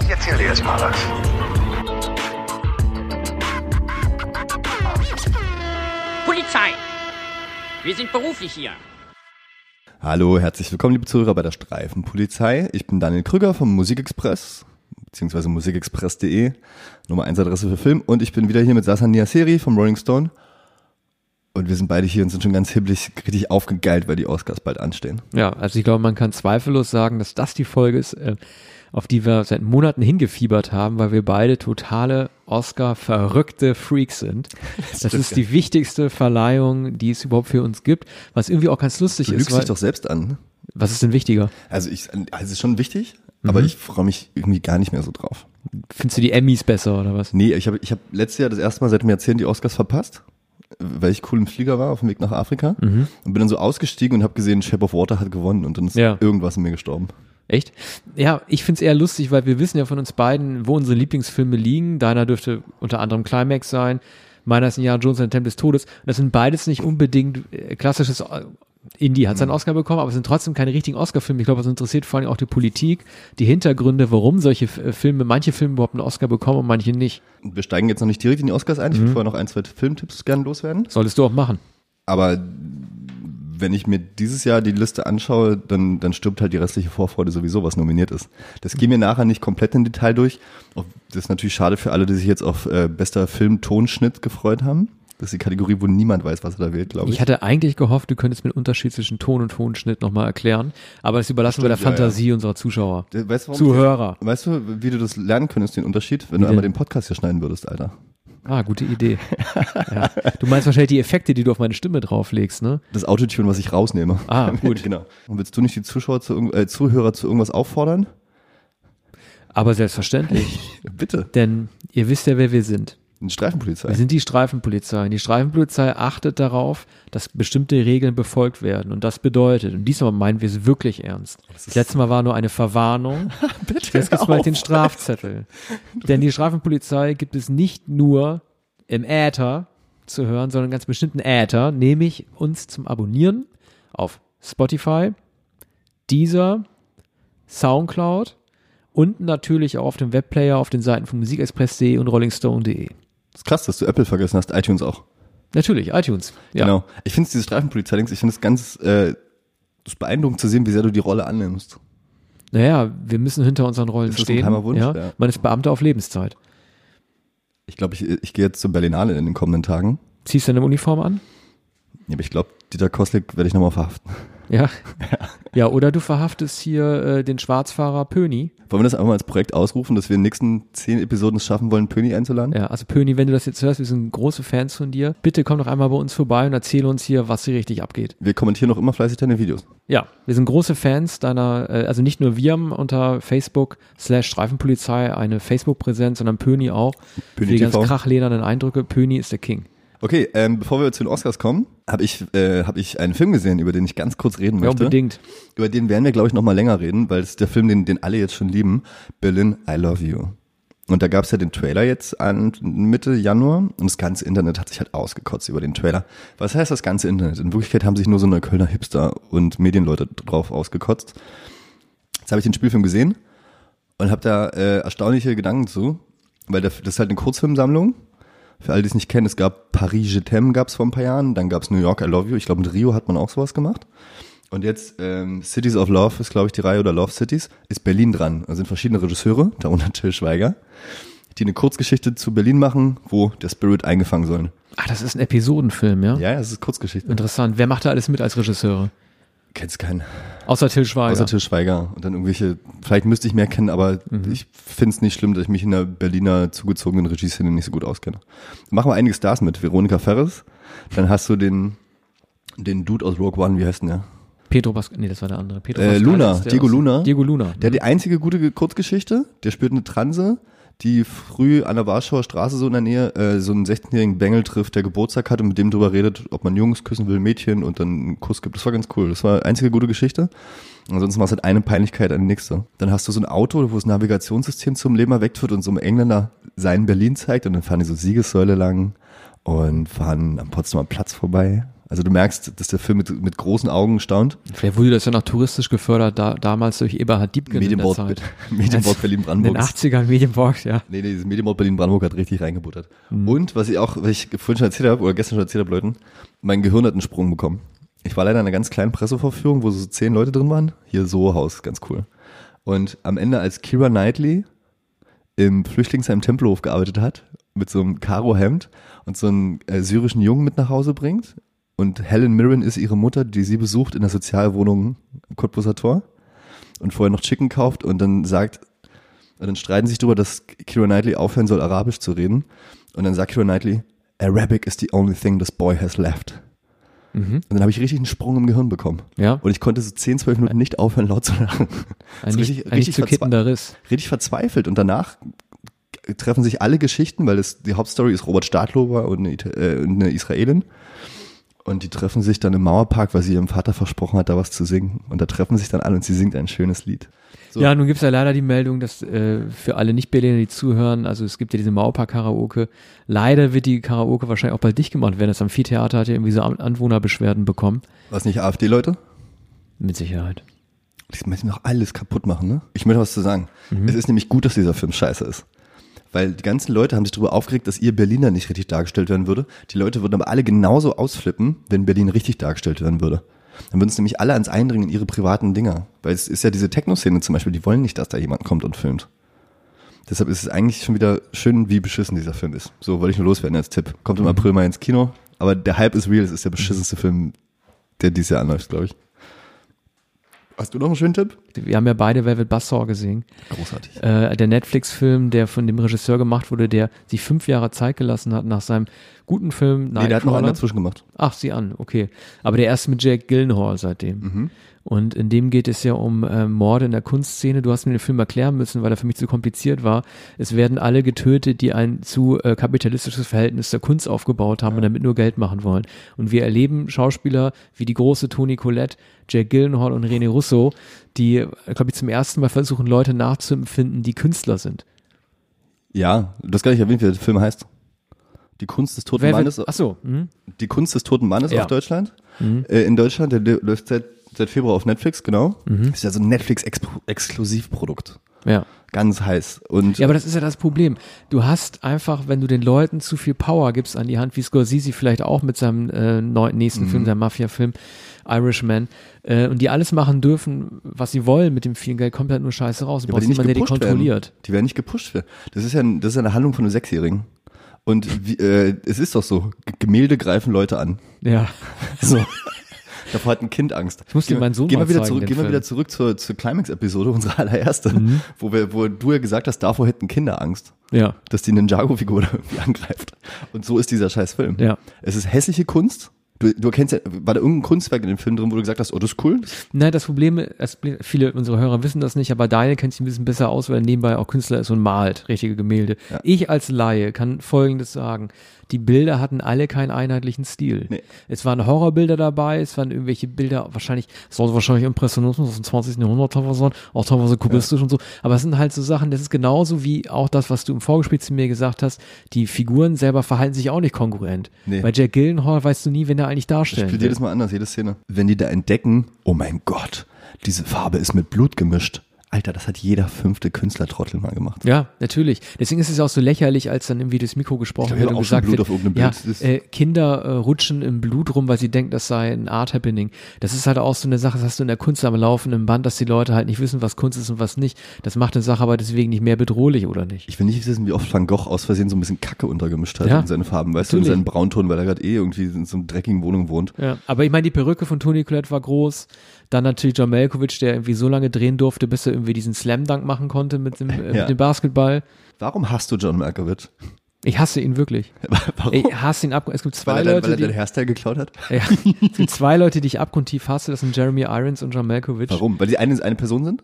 Ich erzähl dir jetzt mal was. Polizei! Wir sind beruflich hier. Hallo, herzlich willkommen, liebe Zuhörer bei der Streifenpolizei. Ich bin Daniel Krüger vom Musikexpress, beziehungsweise musikexpress.de, Nummer 1 Adresse für Film. Und ich bin wieder hier mit Sasan Niaseri vom Rolling Stone. Und wir sind beide hier und sind schon ganz hibbelig, richtig aufgegeilt, weil die Oscars bald anstehen. Ja, also ich glaube, man kann zweifellos sagen, dass das die Folge ist, äh, auf die wir seit Monaten hingefiebert haben, weil wir beide totale Oscar-verrückte Freaks sind. Das, ist die wichtigste Verleihung, die es überhaupt für uns gibt, was irgendwie auch ganz lustig Du ist. lügst Weil, dich doch selbst an. ne? was ist denn wichtiger? Also ich, also es ist schon wichtig, aber ich freue mich irgendwie gar nicht mehr so drauf. Findest du die Emmys besser oder was? Nee, ich habe ich hab letztes Jahr das erste Mal seit einem Jahrzehnt die Oscars verpasst, weil ich cool im Flieger war auf dem Weg nach Afrika und bin dann so ausgestiegen und habe gesehen, Shape of Water hat gewonnen und dann ist Ja. irgendwas in mir gestorben. Echt? Ja, ich find's eher lustig, weil wir wissen ja von uns beiden, wo unsere Lieblingsfilme liegen. Deiner dürfte unter anderem Climax sein. Meiner ist ein Jahr Jones und der Tempel des Todes. Und das sind beides nicht unbedingt äh, klassisches äh, Indie hat seinen Oscar bekommen, aber es sind trotzdem keine richtigen Oscar-Filme. Ich glaube, es interessiert vor allem auch die Politik, die Hintergründe, warum solche äh, Filme, manche Filme überhaupt einen Oscar bekommen und manche nicht. Wir steigen jetzt noch nicht direkt in die Oscars ein. Ich würde vorher noch ein, zwei Filmtipps gerne loswerden. Solltest du auch machen. Aber wenn ich mir dieses Jahr die Liste anschaue, dann, dann stirbt halt die restliche Vorfreude sowieso, was nominiert ist. Das gehen wir nachher nicht komplett im Detail durch. Das ist natürlich schade für alle, die sich jetzt auf äh, bester Film-Tonschnitt gefreut haben. Das ist die Kategorie, wo niemand weiß, was er da wählt, glaube ich. Ich hatte eigentlich gehofft, du könntest mir den Unterschied zwischen Ton und Tonschnitt nochmal erklären. Aber das überlassen wir der Stimmt, ja, Fantasie unserer Zuschauer. weißt, du, warum Zuhörer. Ich, weißt du, wie du das lernen könntest, den Unterschied, wenn du denn? einmal den Podcast hier schneiden würdest, Alter? Ah, gute Idee. ja. Du meinst wahrscheinlich die Effekte, die du auf meine Stimme drauflegst, ne? Das Autotune, was ich rausnehme. Ah, gut. genau. Und willst du nicht die Zuschauer zu, äh, Zuhörer zu irgendwas auffordern? Aber selbstverständlich. Bitte. Denn ihr wisst ja, wer wir sind. Eine Streifenpolizei. Wir sind die Streifenpolizei. Die Streifenpolizei achtet darauf, dass bestimmte Regeln befolgt werden. Und das bedeutet, und diesmal meinen wir es wirklich ernst. Das letzte Mal war nur eine Verwarnung. Bitte Jetzt gibt's bald den Strafzettel. Denn die Streifenpolizei gibt es nicht nur im Äther zu hören, sondern ganz bestimmten Äther, nämlich uns zum Abonnieren auf Spotify, Deezer, Soundcloud und natürlich auch auf dem Webplayer auf den Seiten von musikexpress.de und rollingstone.de. ist krass, dass du Apple vergessen hast, iTunes auch. Natürlich, iTunes. Ja. Genau. Ich finde diese Streifenpolizei-Dings, ich finde es ganz äh, das beeindruckend zu sehen, wie sehr du die Rolle annimmst. Naja, wir müssen hinter unseren Rollen Ist das ein stehen. Wunsch? Ja. Ja. Man ist Beamter auf Lebenszeit. Ich glaube, ich, ich gehe jetzt zur Berlinale in den kommenden Tagen. Ziehst du eine Uniform an? Ja, aber ich glaube, Dieter Koslik werde ich nochmal verhaften. Ja. Ja, oder du verhaftest hier äh, den Schwarzfahrer Pöni. Wollen wir das einfach mal als Projekt ausrufen, dass wir in den nächsten zehn Episoden es schaffen wollen, Pöni einzuladen? Ja, also Pöni, wenn du das jetzt hörst, wir sind große Fans von dir. Bitte komm doch einmal bei uns vorbei und erzähle uns hier, was hier richtig abgeht. Wir kommentieren noch immer fleißig deine Videos. Ja, wir sind große Fans deiner, äh, also nicht nur wir haben unter Facebook slash Streifenpolizei eine Facebook-Präsenz, sondern Pöni auch. Pöni die ganz TV. krachledernen Eindrücke. Pöni ist der King. Okay, ähm, bevor wir zu den Oscars kommen, habe ich, äh, hab ich einen Film gesehen, über den ich ganz kurz reden Ja, möchte. unbedingt. Über den werden wir, glaube ich, noch mal länger reden, weil es ist der Film, den, den alle jetzt schon lieben. Berlin, I Love You. Und da gab es ja den Trailer jetzt an Mitte Januar und das ganze Internet hat sich halt ausgekotzt über den Trailer. Was heißt das ganze Internet? In Wirklichkeit haben sich nur so Neuköllner Hipster und Medienleute drauf ausgekotzt. Jetzt habe ich den Spielfilm gesehen und habe da äh, erstaunliche Gedanken zu, weil das ist halt eine Kurzfilmsammlung. Für alle, die es nicht kennen, es gab Paris Je t'aime gab es vor ein paar Jahren, dann gab es New York I Love You. Ich glaube, mit Rio hat man auch sowas gemacht. Und jetzt ähm, Cities of Love ist, glaube ich, die Reihe oder Love Cities, ist Berlin dran. Da sind verschiedene Regisseure, darunter Till Schweiger, die eine Kurzgeschichte zu Berlin machen, wo der Spirit eingefangen soll. Ah, das ist ein Episodenfilm, ja? Ja, es ist Kurzgeschichte. Interessant. Wer macht da alles mit als Regisseure? Kennst keinen. Außer Till Schweiger. Außer Till Schweiger. Und dann irgendwelche, vielleicht müsste ich mehr kennen, aber ich finde es nicht schlimm, dass ich mich in der Berliner zugezogenen Regieszene nicht so gut auskenne. Machen wir einige Stars mit. Veronika Ferres. Dann hast du den, den Dude aus Rogue One, wie heißt denn der? Pedro Pascal, nee, das war der andere. Pedro Äh, Pascal Luna, Diego Luna. Diego Luna. Der hat die einzige gute Kurzgeschichte, der spielt eine Transe, die früh an der Warschauer Straße so in der Nähe äh, so einen 16-jährigen Bengel trifft, der Geburtstag hat und mit dem drüber redet, ob man Jungs küssen will, Mädchen und dann einen Kuss gibt. Das war ganz cool. Das war die einzige gute Geschichte. Ansonsten war es halt eine Peinlichkeit an die nächste. Dann hast du so ein Auto, wo das Navigationssystem zum Leben erweckt wird und so einem Engländer sein Berlin zeigt und dann fahren die so Siegessäule lang und fahren am Potsdamer Platz vorbei. Also du merkst, dass der Film mit, mit großen Augen staunt. Vielleicht wurde das ja noch touristisch gefördert, da, damals durch Eberhard Diebken in der Medienboard, Zeit. Medienboard In Berlin-Brandenburg. den 80ern Medienboard, ja. Nee, nee, das Medienboard Berlin-Brandenburg hat richtig reingebuttert. Mhm. Und was ich auch, was ich vorhin schon erzählt habe, oder gestern schon erzählt habe, Leuten, mein Gehirn hat einen Sprung bekommen. Ich war leider in einer ganz kleinen Pressevorführung, wo so zehn Leute drin waren. Hier so Haus, ganz cool. Und am Ende, als Kira Knightley im Flüchtlingsheim Tempelhof gearbeitet hat, mit so einem Karo-Hemd und so einen äh, syrischen Jungen mit nach Hause bringt. Und Helen Mirren ist ihre Mutter, die sie besucht in der Sozialwohnung Cottbuser Tor und vorher noch Chicken kauft und dann sagt, und dann streiten sich darüber, dass Kira Knightley aufhören soll, Arabisch zu reden. Und dann sagt Kira Knightley, Arabic is the only thing this boy has left. Und dann habe ich richtig einen Sprung im Gehirn bekommen. Ja. Und ich konnte so 10, 12 Minuten nicht aufhören, laut zu lachen. Ein nicht, ein nicht zu kittender Riss. richtig verzweifelt. Und danach treffen sich alle Geschichten, weil es, die Hauptstory ist Robert Stadlober und eine, äh, und eine Israelin. Und die treffen sich dann im Mauerpark, weil sie ihrem Vater versprochen hat, da was zu singen. Und da treffen sich dann alle und sie singt ein schönes Lied. So. Ja, nun gibt's ja leider die Meldung, dass äh, für alle Nicht-Berliner, die zuhören, also es gibt ja diese Mauerpark-Karaoke, leider wird die Karaoke wahrscheinlich auch bald dicht gemacht werden. Das Amphitheater hat ja irgendwie so An- Anwohnerbeschwerden bekommen. Was nicht AfD-Leute? Mit Sicherheit. Die müssen doch alles kaputt machen, ne? Ich möchte was zu sagen. Es ist nämlich gut, dass dieser Film scheiße ist. Weil die ganzen Leute haben sich darüber aufgeregt, dass ihr Berliner nicht richtig dargestellt werden würde. Die Leute würden aber alle genauso ausflippen, wenn Berlin richtig dargestellt werden würde. Dann würden es nämlich alle ans Eindringen in ihre privaten Dinger. Weil es ist ja diese Techno-Szene zum Beispiel, die wollen nicht, dass da jemand kommt und filmt. Deshalb ist es eigentlich schon wieder schön, wie beschissen dieser Film ist. So wollte ich nur loswerden als Tipp. Kommt im April mal ins Kino. Aber der Hype ist real. Es ist der beschissenste Film, der dieses Jahr anläuft, glaube ich. Hast du noch einen schönen Tipp? Wir haben ja beide Velvet Buzzsaw gesehen. Großartig. Äh, der Netflix-Film, der von dem Regisseur gemacht wurde, der sich fünf Jahre Zeit gelassen hat nach seinem guten Film Nee, der hat noch einen dazwischen gemacht. Ach, sieh an, okay. Aber der erste mit Jack Gyllenhaal seitdem. Und in dem geht es ja um äh, Morde in der Kunstszene. Du hast mir den Film erklären müssen, weil er für mich zu kompliziert war. Es werden alle getötet, die ein zu äh, kapitalistisches Verhältnis zur Kunst aufgebaut haben und damit nur Geld machen wollen. Und wir erleben Schauspieler wie die große Toni Collette, Jack Gyllenhaal und René Russo, die, glaube ich, zum ersten Mal versuchen, Leute nachzuempfinden, die Künstler sind. Ja, du hast gar nicht erwähnt, wie der Film heißt. Die Kunst des toten Wer Mannes. wird, ach so, hm? Die Kunst des toten Mannes Ja. Mhm. auf Deutschland. Äh, in Deutschland, der läuft seit, seit Februar auf Netflix, genau. Mhm. Ist ja so ein Netflix-Exklusivprodukt. ja. Ganz heiß. Und Ja, aber das ist ja das Problem. Du hast einfach, wenn du den Leuten zu viel Power gibst an die Hand, wie Scorsese vielleicht auch mit seinem äh, neuen, nächsten Mhm. Film, seinem Mafia-Film, Irishman, äh, und die alles machen dürfen, was sie wollen mit dem vielen Geld, kommt halt nur Scheiße raus. Du Ja, brauchst jemanden, der die kontrolliert. Werden. Die werden nicht gepusht. Werden. Das ist ja, das ist eine Handlung von einem Sechsjährigen. Und wie, äh, es ist doch so, Gemälde greifen Leute an. Ja. So. Davor hat ein Kind Angst. Ich muss dir meinen Sohn gehen mal wir wieder zeigen, zurück, Gehen wir. Mhm. wieder zurück zur, zur Climax-Episode, unsere allererste, wo, wir, wo du ja gesagt hast, davor hätten Kinder Angst. Ja. dass die Ninjago-Figur irgendwie angreift. Und so ist dieser scheiß Film. Ja. Es ist hässliche Kunst. Du, du erkennst ja, war da irgendein Kunstwerk in dem Film drin, wo du gesagt hast, oh, das ist cool? Nein, das Problem, das, viele unserer Hörer wissen das nicht, aber Daniel kennt sich ein bisschen besser aus, weil er nebenbei auch Künstler ist und malt richtige Gemälde. Ja. Ich als Laie kann Folgendes sagen. Die Bilder hatten alle keinen einheitlichen Stil. Nee. Es waren Horrorbilder dabei, es waren irgendwelche Bilder, wahrscheinlich, es sollte wahrscheinlich Impressionismus aus dem 20. Jahrhundert teilweise sein, auch teilweise kubistisch und so. Aber es sind halt so Sachen, das ist genauso wie auch das, was du im Vorgespräch zu mir gesagt hast, die Figuren selber verhalten sich auch nicht kongruent. Nee. Bei Jack Gyllenhaal weißt du nie, wenn er eigentlich Ich darstellen spiele will. jedes Mal anders, jede Szene. Wenn die da entdecken, oh mein Gott, diese Farbe ist mit Blut gemischt. Alter, das hat jeder fünfte Künstlertrottel mal gemacht. Ja, natürlich. Deswegen ist es auch so lächerlich, als dann irgendwie das Mikro gesprochen wird und gesagt wird, ja, äh, Kinder äh, rutschen im Blut rum, weil sie denken, das sei ein Art Happening. Das ist halt auch so eine Sache, das hast du in der Kunst am laufenden Band, dass die Leute halt nicht wissen, was Kunst ist und was nicht. Das macht eine Sache aber deswegen nicht mehr bedrohlich, oder nicht? Ich will nicht wissen, wie oft Van Gogh aus Versehen so ein bisschen Kacke untergemischt hat Ja. in seine Farben, weißt du, Natürlich. in seinen Braunton, weil er gerade eh irgendwie in so einer dreckigen Wohnung wohnt. Ja, aber ich meine, die Perücke von Toni Collette war groß. Dann natürlich John Malkovich, der irgendwie so lange drehen durfte, bis er irgendwie diesen Slam Dunk machen konnte mit dem, äh, Ja. mit dem Basketball. Warum hast du John Malkovich? Ich hasse ihn wirklich. Warum? Ich hasse ihn ab. Es gibt zwei weil er, Leute, weil er die, Hairstyle geklaut hat? Ja, es gibt zwei Leute, die ich abgrundtief hasse, das sind Jeremy Irons und John Malkovich. Warum? Weil die eine, eine Person sind?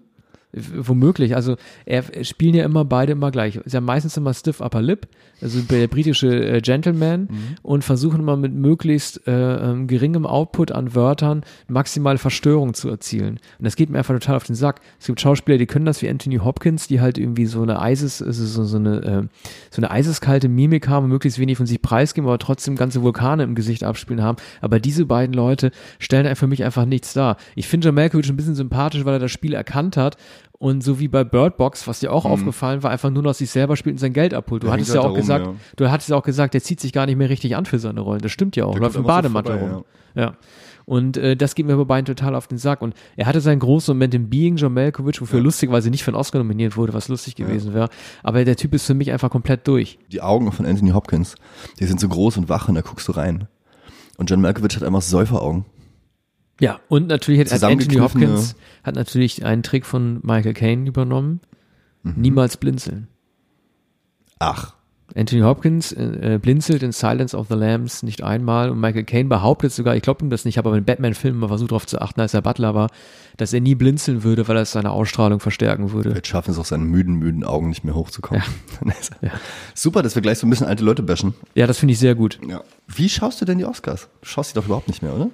Womöglich. Also er er spielen ja immer beide immer gleich. Ist ja meistens immer stiff upper lip, also der britische äh, Gentleman und versuchen immer mit möglichst äh, ähm, geringem Output an Wörtern maximale Verstörung zu erzielen. Und das geht mir einfach total auf den Sack. Es gibt Schauspieler, die können das wie Anthony Hopkins, die halt irgendwie so eine Eises, also so, so eine äh, so eine eiseskalte Mimik haben und möglichst wenig von sich preisgeben, aber trotzdem ganze Vulkane im Gesicht abspielen haben. Aber diese beiden Leute stellen für mich einfach nichts dar. Ich finde John Malkovich ein bisschen sympathisch, weil er das Spiel erkannt hat und so wie bei Bird Box, was dir auch aufgefallen war, einfach nur noch sich selber spielt und sein Geld abholt. Du Der hattest ja halt auch da rum, gesagt, ja. du hattest ja auch gesagt, der zieht sich gar nicht mehr richtig an für seine Rollen. Das stimmt ja auch. Der Läuft im so Bademantel vorbei, rum. Ja. Und äh, das geht mir bei beiden total auf den Sack. Und er hatte seinen großen Moment im Being, John Malkovich, wofür lustigerweise nicht für einen Oscar nominiert wurde, was lustig gewesen wäre. Aber der Typ ist für mich einfach komplett durch. Die Augen von Anthony Hopkins, die sind so groß und wach und da guckst du rein. Und John Malkovich hat einfach Säuferaugen. Ja, und natürlich hat, Anthony Hopkins hat natürlich einen Trick von Michael Caine übernommen. Mhm. Niemals blinzeln. Ach, Anthony Hopkins äh, blinzelt in Silence of the Lambs nicht einmal und Michael Caine behauptet sogar, ich glaube ihm das nicht, aber in Batman-Filmen mal versucht darauf zu achten, als er Butler war, dass er nie blinzeln würde, weil er seine Ausstrahlung verstärken würde. Vielleicht schaffen es auch seinen müden, müden Augen nicht mehr hochzukommen. Super, dass wir gleich so ein bisschen alte Leute bashen. Ja, das finde ich sehr gut. Ja. Wie schaust du denn die Oscars? Du schaust die doch überhaupt nicht mehr, oder?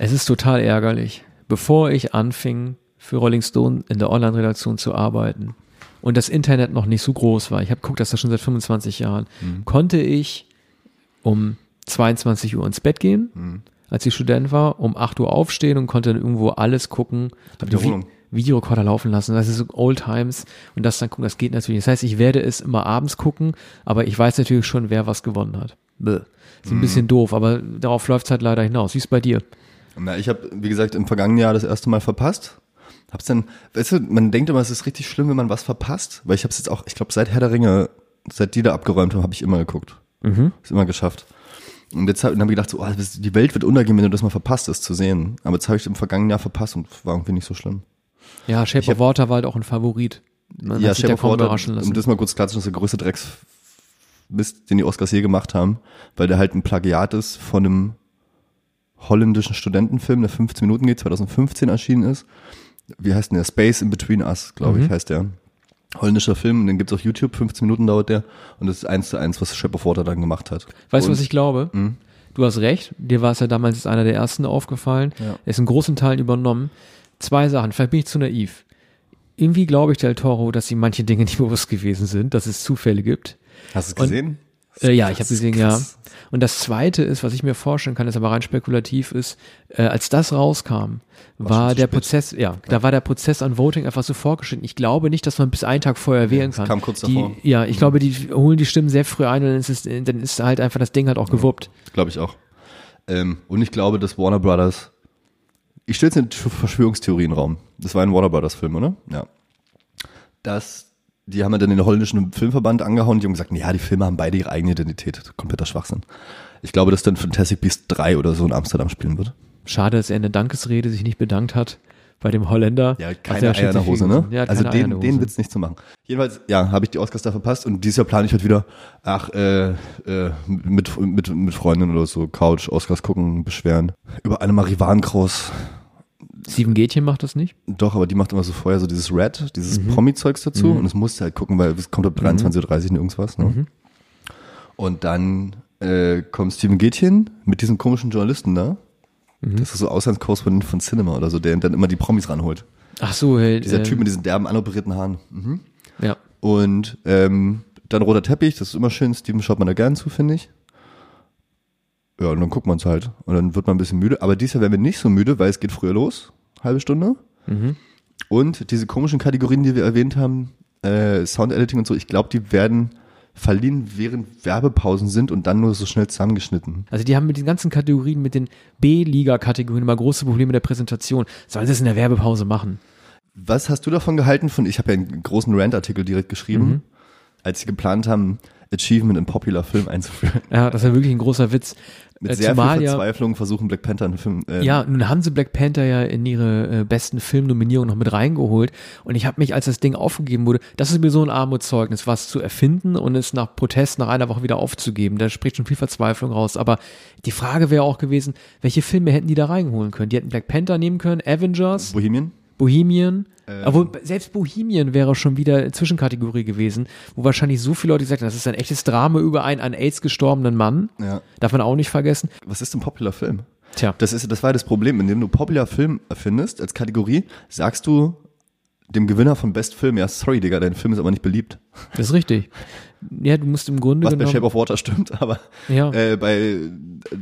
Es ist total ärgerlich. Bevor ich anfing, für Rolling Stone in der Online-Redaktion zu arbeiten und das Internet noch nicht so groß war, ich habe guckt das ja schon seit 25 Jahren, konnte ich um 22 Uhr ins Bett gehen, als ich Student war, um 8 Uhr aufstehen und konnte dann irgendwo alles gucken. Wiederholung. Vi- Videorekorder laufen lassen, das ist so Old Times und das dann gucken, das geht natürlich. Das heißt, ich werde es immer abends gucken, aber ich weiß natürlich schon, wer was gewonnen hat. Bäh. Ist ein bisschen doof, aber darauf läuft es halt leider hinaus. Wie ist bei dir? Na, ich habe, wie gesagt, im vergangenen Jahr das erste Mal verpasst. Hab's dann, weißt du, man denkt immer, es ist richtig schlimm, wenn man was verpasst, weil ich habe es jetzt auch, ich glaube, seit Herr der Ringe, seit die da abgeräumt haben, habe ich immer geguckt. Mhm. Ist immer geschafft. Und jetzt hab, dann habe ich gedacht, so, oh, die Welt wird untergehen, wenn du das mal verpasst, das zu sehen. Aber jetzt habe ich im vergangenen Jahr verpasst und war irgendwie nicht so schlimm. Ja, Shape hab- of Water war halt auch ein Favorit. Man ja, Shape of Water, um das mal kurz klarzustellen, ist der größte Drecksmist, den die Oscars je gemacht haben, weil der halt ein Plagiat ist von einem holländischen Studentenfilm, der 15 Minuten geht, 2015 erschienen ist. Wie heißt denn der? Space in Between Us, glaube Mhm. ich, heißt der. Holländischer Film, den gibt's auf YouTube, 15 Minuten dauert der. Und das ist eins zu eins, was Shape of Water dann gemacht hat. Weißt du, was ich glaube? Du hast recht. Dir war es ja damals als einer der ersten aufgefallen. Ja. Er ist in großen Teilen übernommen. Zwei Sachen. Vielleicht bin ich zu naiv. Irgendwie glaube ich Del Toro, dass ihm manche Dinge nicht bewusst gewesen sind, dass es Zufälle gibt. Hast du es gesehen? Äh, ja, ich habe gesehen, ja. krass. Und das Zweite ist, was ich mir vorstellen kann, ist aber rein spekulativ ist, äh, als das rauskam, war zu der spät. Prozess, ja, da war der Prozess an Voting einfach so vorgeschritten. Ich glaube nicht, dass man bis einen Tag vorher wählen kann. kam kurz die, davor. Ja, ich glaube, die holen die Stimmen sehr früh ein und dann ist, es, dann ist halt einfach das Ding halt auch gewuppt. Glaube ich auch. Ähm, und ich glaube, dass Warner Brothers. Ich stelle jetzt eine Verschwörungstheorie in den Raum. Das war ein Warner Brothers Film, oder? Ja. Dass die haben ja dann den holländischen Filmverband angehauen und die haben gesagt, ja, die Filme haben beide ihre eigene Identität. Kompletter Schwachsinn. Ich glaube, dass dann Fantastic Beasts 3 oder so in Amsterdam spielen wird. Schade, dass er in der Dankesrede sich nicht bedankt hat bei dem Holländer. Ja, keine er Eier in der Hose, ne? Ja, also den, den. Witz nicht zu machen. Jedenfalls, ja, habe ich die Oscars da verpasst und dieses Jahr plane ich halt wieder, ach, äh, äh, mit, mit, mit Freundinnen oder so, Couch, Oscars gucken, beschweren. Über Annemarie Warnkraus. Steven Gätchen macht das nicht. Doch, aber die macht immer so vorher so dieses Red, dieses Mhm. Promi-Zeugs dazu und das musst du halt gucken, weil es kommt ab 23.30 Uhr irgendwas, ne? Mhm. Und dann äh, kommt Steven Gätchen mit diesem komischen Journalisten da. Mhm. Das ist so Auslandskorrespondent von Cinema oder so, der dann immer die Promis ranholt. Ach so, hey, Dieser ähm, Typ mit diesen derben, anoperierten Haaren. Mhm. Ja. Und ähm, dann roter Teppich, das ist immer schön. Steven schaut man da gern zu, finde ich. Ja, und dann guckt man es halt. Und dann wird man ein bisschen müde. Aber dieses Jahr werden wir nicht so müde, weil es geht früher los. Halbe Stunde. Mhm. Und diese komischen Kategorien, die wir erwähnt haben, äh, Sound Editing und so, ich glaube, die werden verliehen, während Werbepausen sind und dann nur so schnell zusammengeschnitten. Also die haben mit den ganzen Kategorien, mit den B-Liga-Kategorien immer große Probleme mit der Präsentation. Sollen sie es in der Werbepause machen? Was hast du davon gehalten von, ich habe ja einen großen Rant-Artikel direkt geschrieben, Mhm. als sie geplant haben, Achievement in Popular Film einzuführen. Ja, das war wirklich ein großer Witz. Mit Äh, sehr viel ja- Verzweiflung versuchen Black Panther einen Film. Äh, Ja, nun haben sie Black Panther ja in ihre äh, besten Filmnominierungen noch mit reingeholt. Und ich habe mich, als das Ding aufgegeben wurde, das ist mir so ein Armutszeugnis, was zu erfinden und es nach Protest nach einer Woche wieder aufzugeben. Da spricht schon viel Verzweiflung raus. Aber die Frage wäre auch gewesen, welche Filme hätten die da reinholen können? Die hätten Black Panther nehmen können, Avengers, Bohemian? Bohemian. Obwohl, selbst Bohemian wäre schon wieder Zwischenkategorie gewesen, wo wahrscheinlich so viele Leute gesagt haben, das ist ein echtes Drama über einen an AIDS gestorbenen Mann. Ja. Darf man auch nicht vergessen. Was ist ein Popular Film? Tja. Das ist, das war das Problem, indem du Popular Film erfindest als Kategorie, sagst du dem Gewinner von Best Film, ja, sorry, Digga, dein Film ist aber nicht beliebt. Das ist richtig. Ja, du musst im Grunde Was bei genommen. Shape of Water stimmt, aber Ja. äh, bei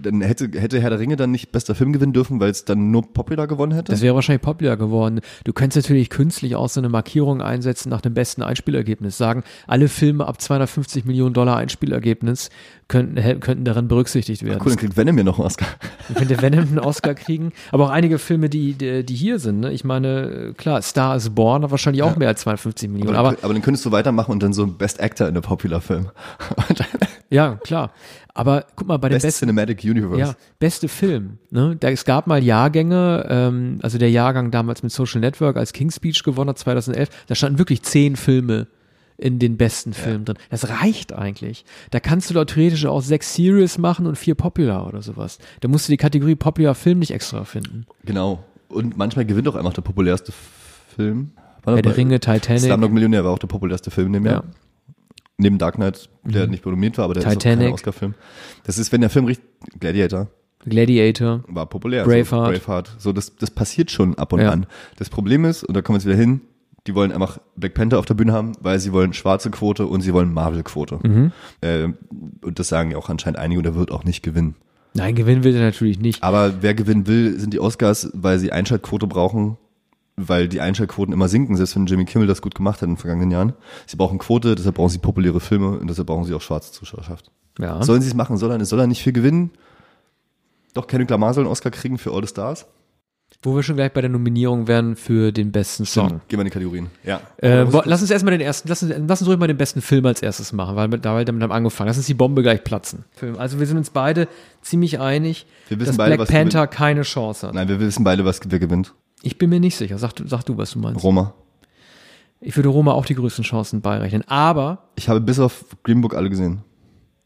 dann hätte, hätte Herr der Ringe dann nicht bester Film gewinnen dürfen, weil es dann nur Popular gewonnen hätte. Das wäre wahrscheinlich popular geworden. Du könntest natürlich künstlich auch so eine Markierung einsetzen nach dem besten Einspielergebnis. Sagen, alle Filme ab 250 Millionen Dollar Einspielergebnis könnten, könnten darin berücksichtigt werden. cool, dann kriegt Venom ja noch einen Oscar. Dann könnte Venom einen Oscar kriegen. Aber auch einige Filme, die, die, hier sind. Ne? Ich meine, klar, Star is Born hat wahrscheinlich auch mehr als 250 Millionen. Aber, Aber aber dann könntest du weitermachen und dann so Best Actor in der Popular Film. Und dann ja, klar. Aber guck mal, bei den Best besten Cinematic Universe. Ja, beste Film. Ne? Da, es gab mal Jahrgänge, ähm, also der Jahrgang damals mit Social Network als King's Speech gewonnen hat, 2011, da standen wirklich zehn Filme in den besten Filmen drin. Das reicht eigentlich. Da kannst du doch theoretisch auch sechs Serious machen und vier Popular oder sowas. Da musst du die Kategorie Popular Film nicht extra finden. Genau. Und manchmal gewinnt auch einfach der populärste Film. War Herr der Ringe, Titanic. Slumdog Millionär war auch der populärste Film in dem Ja. Jahr. Neben Dark Knight, der nicht nominiert war, aber der ist auch Titanic. kein Oscar-Film. Das ist, wenn der Film richtig, Gladiator, Gladiator. war populär. Braveheart. So, Braveheart. So, das, das passiert schon ab und Ja. an. Das Problem ist, und da kommen wir jetzt wieder hin, die wollen einfach Black Panther auf der Bühne haben, weil sie wollen schwarze Quote und sie wollen Marvel-Quote. Mhm. Äh, und das sagen ja auch anscheinend einige und er wird auch nicht gewinnen. Nein, gewinnen will er natürlich nicht. Aber wer gewinnen will, sind die Oscars, weil sie Einschaltquote brauchen, weil die Einschaltquoten immer sinken, selbst wenn Jimmy Kimmel das gut gemacht hat in den vergangenen Jahren. Sie brauchen Quote, deshalb brauchen sie populäre Filme und deshalb brauchen sie auch schwarze Zuschauerschaft. Ja. Sollen sie es machen? Soll er, soll er nicht viel gewinnen? Doch Kendrick Lamar soll einen Oscar kriegen für All the Stars? Wo wir schon gleich bei der Nominierung wären für den besten Song. Gehen wir in die Kategorien. Ja. Äh, lass uns erstmal den ersten, lass uns, lass uns ruhig mal den besten Film als erstes machen, weil wir da weil damit haben angefangen. Lass uns die Bombe gleich platzen. Film. Also wir sind uns beide ziemlich einig, Wir wissen dass beide, Black was Panther keine Chance hat. Nein, wir wissen beide, was wer gewinnt. Ich bin mir nicht sicher. Sag, du- sag du, was du meinst. Roma. Ich würde Roma auch die größten Chancen beirechnen. Aber, Ich habe bis auf Green Book alle gesehen.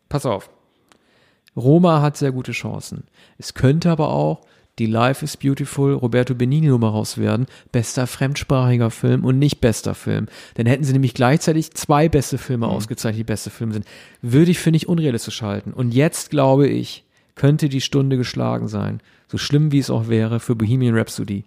pass auf. Roma hat sehr gute Chancen. Es könnte aber auch die Life is Beautiful Roberto Benini Nummer raus werden. Bester fremdsprachiger Film und nicht bester Film. Dann hätten sie nämlich gleichzeitig zwei beste Filme ausgezeichnet, die beste Filme sind. Würde ich für nicht unrealistisch halten. Und jetzt glaube ich, könnte die Stunde geschlagen sein. So schlimm wie es auch wäre für Bohemian Rhapsody.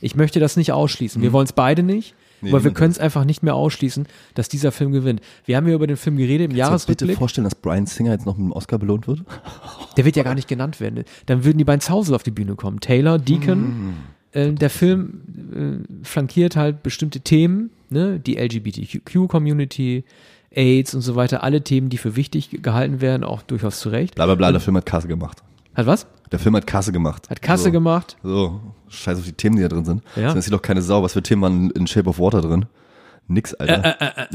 Ich möchte das nicht ausschließen. Wir wollen es beide nicht. Nee, aber wir können es einfach nicht mehr ausschließen, dass dieser Film gewinnt. Wir haben ja über den Film geredet im Kannst du dir bitte Jahresrückblick. vorstellen, dass Brian Singer jetzt noch mit einem Oscar belohnt wird? Der wird ja gar nicht genannt werden. Dann würden die beiden Zausel auf die Bühne kommen. Taylor, Deacon. Äh, der Film äh, flankiert halt bestimmte Themen, ne? die LGBTQ-Community, AIDS und so weiter. Alle Themen, die für wichtig gehalten werden, auch durchaus zu Recht. Bla bla bla, der Film hat Kasse gemacht. Hat was? Der Film hat Kasse gemacht. Hat Kasse so. gemacht. So, scheiß auf die Themen, die da drin sind. Ja. Sonst ist doch keine Sau. Was für Themen waren in Shape of Water drin? Nix, Alter.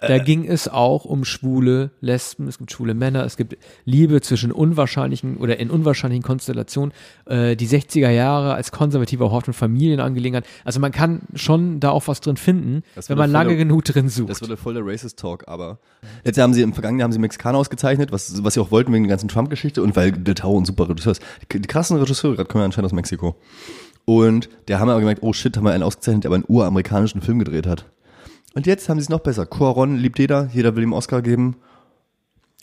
Da ging es auch um schwule Lesben, es gibt schwule Männer, es gibt Liebe zwischen unwahrscheinlichen oder in unwahrscheinlichen Konstellationen. Äh, die 60er Jahre als konservativer Hort- und Familienangelegenheit. Also man kann schon da auch was drin finden, wenn würde man lange voll- genug drin sucht. Das wurde voll der Racist Talk, aber letztes haben sie im vergangenen Jahr haben sie Mexikaner ausgezeichnet, was, was sie auch wollten wegen der ganzen Trump-Geschichte und weil Del Toro ein super Regisseur ist. Die, die krassen Regisseure gerade kommen ja anscheinend aus Mexiko. Und der haben aber gemerkt, oh shit, haben wir einen ausgezeichnet, der aber einen uramerikanischen Film gedreht hat. Und jetzt haben sie es noch besser. Cuaron liebt jeder, jeder will ihm Oscar geben.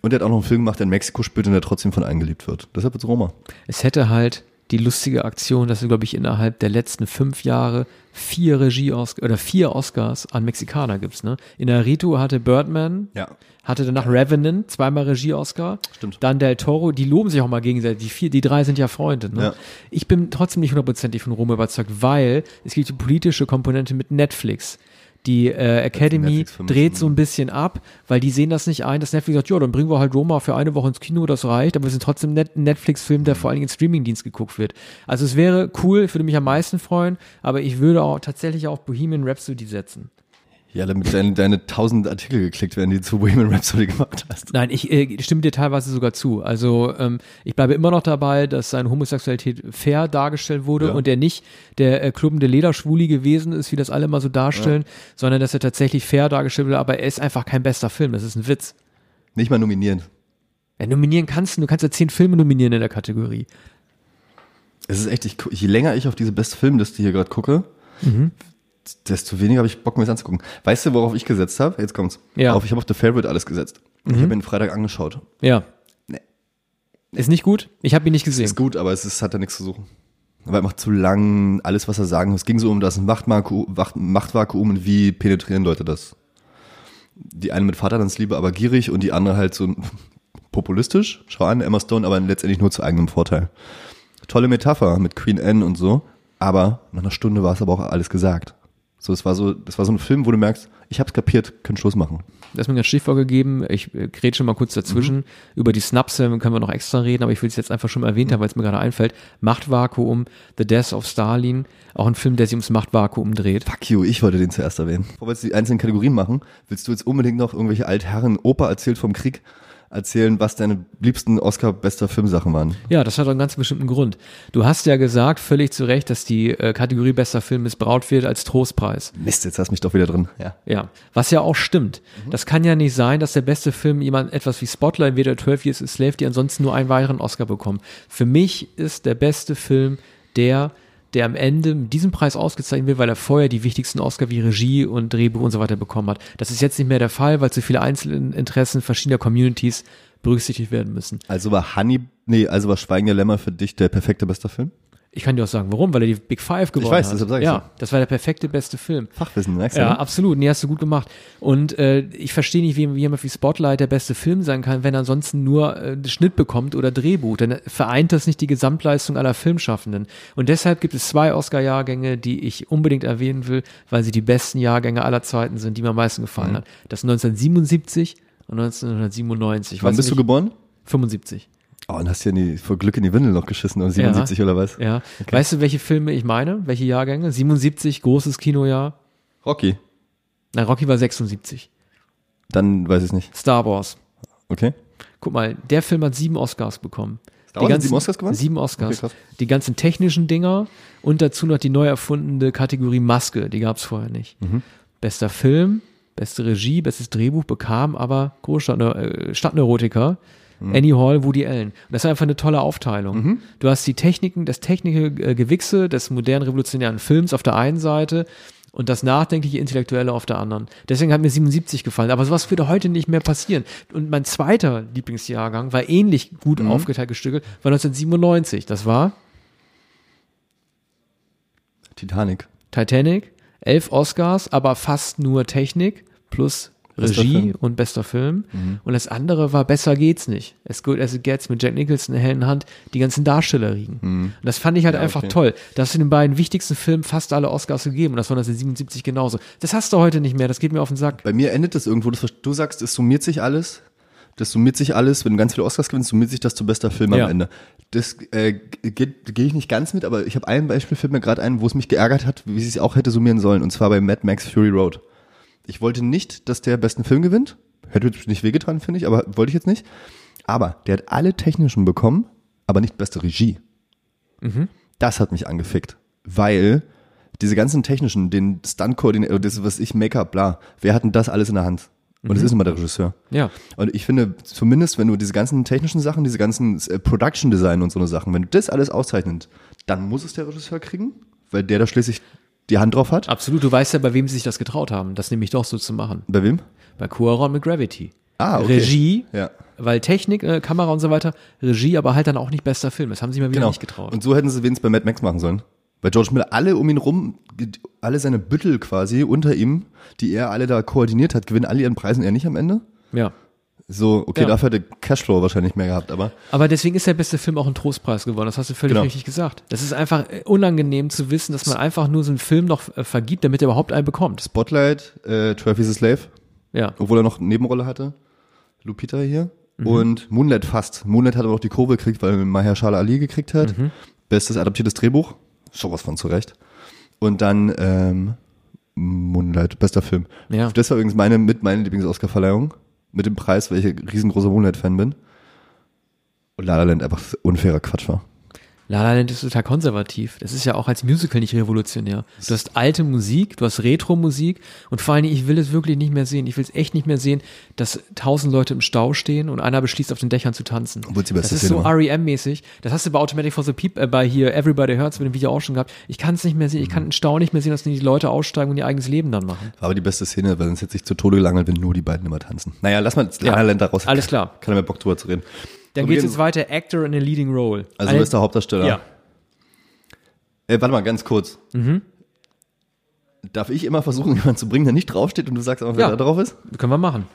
Und er hat auch noch einen Film gemacht, der in Mexiko spielt und der trotzdem von allen geliebt wird. Deshalb wird's Roma. Es hätte halt die lustige Aktion, dass wir, glaube ich, innerhalb der letzten fünf Jahre vier Regie oder vier Oscars an Mexikaner gibt's, ne? In Arito hatte Birdman, Ja. hatte danach Revenant, zweimal Regie-Oscar. Stimmt. Dann Del Toro, die loben sich auch mal gegenseitig. Die vier, die drei sind ja Freunde. Ne? Ja. Ich bin trotzdem nicht hundertprozentig von Rom überzeugt, weil es gibt die politische Komponente mit Netflix. Die äh, Academy dreht ist- so ein bisschen ab, weil die sehen das nicht ein, dass Netflix sagt, ja, dann bringen wir halt Roma für eine Woche ins Kino, das reicht, aber wir sind trotzdem net ein Netflix-Film, der vor allen Dingen in Streamingdienst geguckt wird. Also es wäre cool, ich würde mich am meisten freuen, aber ich würde auch tatsächlich auf Bohemian Rhapsody setzen. Ja, damit deine, deine tausend Artikel geklickt werden, die du zu Bohemian Rhapsody gemacht hast. Nein, ich äh, stimme dir teilweise sogar zu. Also ähm, ich bleibe immer noch dabei, dass seine Homosexualität fair dargestellt wurde Ja. und er nicht der äh, klubbende Lederschwuli gewesen ist, wie das alle mal so darstellen, sondern dass er tatsächlich fair dargestellt wurde, aber er ist einfach kein bester Film, das ist ein Witz. Nicht mal nominieren. Ja, nominieren kannst du, du kannst ja zehn Filme nominieren in der Kategorie. Es ist echt, ich, je länger ich auf diese beste Filmliste hier gerade gucke, desto weniger habe ich Bock, mir das anzugucken. Weißt du, worauf ich gesetzt habe? Jetzt kommt's. Ja. Auf, ich habe auf The Favorite alles gesetzt. Ich habe ihn Freitag angeschaut. Ja. Nee. Ist nicht gut? Ich habe ihn nicht gesehen. Ist gut, aber es ist, hat da nichts zu suchen. War einfach zu lang, alles, was er sagen Es ging so um das Machtvakuum, Macht- Machtvakuum und wie penetrieren Leute das. Die eine mit Vaterlandsliebe, aber gierig und die andere halt so populistisch. Schau an, Emma Stone, aber letztendlich nur zu eigenem Vorteil. Tolle Metapher mit Queen Anne und so, aber nach einer Stunde war es aber auch alles gesagt. So, es war so, das war so ein Film, wo du merkst, ich hab's kapiert, können Schluss machen. Du hast mir ein Stichwort gegeben. Ich äh, grätsche mal kurz dazwischen. Über die Snapse können wir noch extra reden, aber ich will es jetzt einfach schon mal erwähnt haben, weil es mir gerade einfällt. Machtvakuum, The Death of Stalin, auch ein Film, der sich ums Machtvakuum dreht. Fuck you, ich wollte den zuerst erwähnen. Bevor wir jetzt die einzelnen Kategorien machen, willst du jetzt unbedingt noch irgendwelche Altherren, Opa erzählt vom Krieg, erzählen, was deine liebsten Oscar-bester Filmsachen waren? Ja, das hat einen ganz bestimmten Grund. Du hast ja gesagt, völlig zu Recht, dass die äh, Kategorie bester Film missbraucht wird als Trostpreis. Mist, jetzt hast du mich doch wieder drin. Ja. Ja, was ja auch stimmt. Das kann ja nicht sein, dass der beste Film jemand etwas wie Spotlight wird oder 12 Years a Slave, die ansonsten nur einen weiteren Oscar bekommen. Für mich ist der beste Film der, der am Ende mit diesem Preis ausgezeichnet wird, weil er vorher die wichtigsten Oscar wie Regie und Drehbuch und so weiter bekommen hat. Das ist jetzt nicht mehr der Fall, weil zu viele Einzelinteressen verschiedener Communities berücksichtigt werden müssen. Also war Honey, nee, also war Schweigen der Lämmer für dich der perfekte bester Film? Ich kann dir auch sagen, warum, weil er die Big Five gewonnen weiß, hat. deshalb sag ich ja, so. das war der perfekte beste Film. Fachwissen, merkst du? Ja, ne? absolut. Nee, hast du gut gemacht. Und äh, ich verstehe nicht, wie, wie jemand wie Spotlight der beste Film sein kann, wenn er ansonsten nur äh, Schnitt bekommt oder Drehbuch. Dann vereint das nicht die Gesamtleistung aller Filmschaffenden. Und deshalb gibt es zwei Oscar-Jahrgänge, die ich unbedingt erwähnen will, weil sie die besten Jahrgänge aller Zeiten sind, die mir am meisten gefallen Mhm. hat. Das sind 1977 und 1997. Wann Weiß bist du nicht, geboren? 75. Oh, und hast ja die, vor Glück in die Windel noch geschissen, um 77 oder was? Ja. Weißt du, welche Filme ich meine? Welche Jahrgänge? 77, großes Kinojahr. Rocky. Na, Rocky war 76. Dann weiß ich nicht. Star Wars. Okay. Guck mal, der Film hat sieben Oscars bekommen. Star Wars hat sieben Oscars gewonnen? Sieben Oscars. Okay, die ganzen technischen Dinger und dazu noch die neu erfundene Kategorie Maske, die gab es vorher nicht. Mhm. Bester Film, beste Regie, bestes Drehbuch bekam aber Großstadt, äh, Stadtneurotiker, Mhm. Annie Hall, Woody Allen. Und das ist einfach eine tolle Aufteilung. Du hast die Techniken, das technische äh, Gewichse des modernen revolutionären Films auf der einen Seite und das nachdenkliche Intellektuelle auf der anderen. Deswegen hat mir 77 gefallen. Aber sowas würde heute nicht mehr passieren. Und mein zweiter Lieblingsjahrgang war ähnlich gut Mhm. aufgeteilt gestückelt, war 1997. Das war Titanic. Titanic, elf Oscars, aber fast nur Technik plus Bester Regie Film. Mhm. und bester Film. Und das andere war Besser geht's nicht. As Good as It Gets mit Jack Nicholson in der hellen Hand, die ganzen Darsteller liegen. Und das fand ich halt einfach Mhm. okay. toll. Da hast du den beiden wichtigsten Filmen fast alle Oscars gegeben und das war 1977 genauso. Das hast du heute nicht mehr, das geht mir auf den Sack. Bei mir endet das irgendwo, das, du sagst, es summiert sich alles. Das summiert sich alles, wenn du ganz viele Oscars gewinnst, summiert sich das zu bester Film Ja. am Ende. Das äh, geht- gehe ich nicht ganz mit, aber ich habe ein Beispiel, fällt mir gerade ein, wo es mich geärgert hat, wie sie es auch hätte summieren sollen, und zwar bei Mad Max Fury Road. Ich wollte nicht, dass der besten Film gewinnt. Hätte jetzt nicht wehgetan, finde ich, aber wollte ich jetzt nicht. Aber der hat alle technischen bekommen, aber nicht beste Regie. Das hat mich angefickt, weil diese ganzen technischen, den Stunt-Koordinator, das, was ich, Make-up, bla, wer hat denn das alles in der Hand? Und das ist immer der Regisseur. Ja. Und ich finde, zumindest, wenn du diese ganzen technischen Sachen, diese ganzen äh, Production Design und so eine Sachen, wenn du das alles auszeichnet, dann muss es der Regisseur kriegen, weil der da schließlich die Hand drauf hat. Absolut, du weißt ja, bei wem sie sich das getraut haben, das nämlich doch so zu machen. Bei wem? Bei Cuaron mit Gravity. Ah, okay. Regie, Ja. weil Technik, äh, Kamera und so weiter, Regie, aber halt dann auch nicht bester Film. Das haben sie mal wieder Genau. nicht getraut. Und so hätten sie wenigstens bei Mad Max machen sollen. Bei George Miller, alle um ihn rum, alle seine Büttel quasi unter ihm, die er alle da koordiniert hat, gewinnen alle ihren Preis und er nicht am Ende. ja. So, okay, Ja. dafür hätte Cashflow wahrscheinlich mehr gehabt, aber Aber deswegen ist der beste Film auch ein Trostpreis geworden. Das hast du völlig Genau. richtig gesagt. Das ist einfach äh, unangenehm zu wissen, dass man einfach nur so einen Film noch äh, vergibt, damit er überhaupt einen bekommt. Spotlight, äh, 12 is a Slave, Ja. obwohl er noch eine Nebenrolle hatte. Lupita hier. Mhm. Und Moonlight fast. Moonlight hat aber auch die Kurve gekriegt, weil Mahershala Ali gekriegt hat. Mhm. Bestes adaptiertes Drehbuch. Sowas von zurecht. Und dann ähm, Moonlight, bester Film. Ja. Das war übrigens meine, mit meine Lieblings-Oscar-Verleihung. Mit dem Preis, weil ich ein riesengroßer Moonlight-Fan bin. Und La La Land einfach unfairer Quatsch war. La La Land ist total konservativ. Das ist ja auch als Musical nicht revolutionär. Du hast alte Musik, du hast Retro-Musik und vor allen Dingen, ich will es wirklich nicht mehr sehen. Ich will es echt nicht mehr sehen, dass tausend Leute im Stau stehen und einer beschließt, auf den Dächern zu tanzen. Das ist so. REM-mäßig. Das hast du bei Automatic for the People, äh, bei hier Everybody Hurts mit dem Video auch schon gehabt. Ich kann es nicht mehr sehen. Ich kann Mhm. einen Stau nicht mehr sehen, dass die Leute aussteigen und ihr eigenes Leben dann machen. Aber die beste Szene, weil sonst hätte sich zu Tode gelangelt, wenn nur die beiden immer tanzen. Naja, lass mal. La La Land da raus. Alles klar. Keiner mehr Bock drüber zu reden. Dann So, geht's wir jetzt weiter. Actor in a leading role. Also Eine- du bist der Hauptdarsteller. Ja. Äh, warte mal, ganz kurz. Mhm. Darf ich immer versuchen, jemanden zu bringen, der nicht draufsteht und du sagst einfach, wer Ja. da drauf ist? Können wir machen.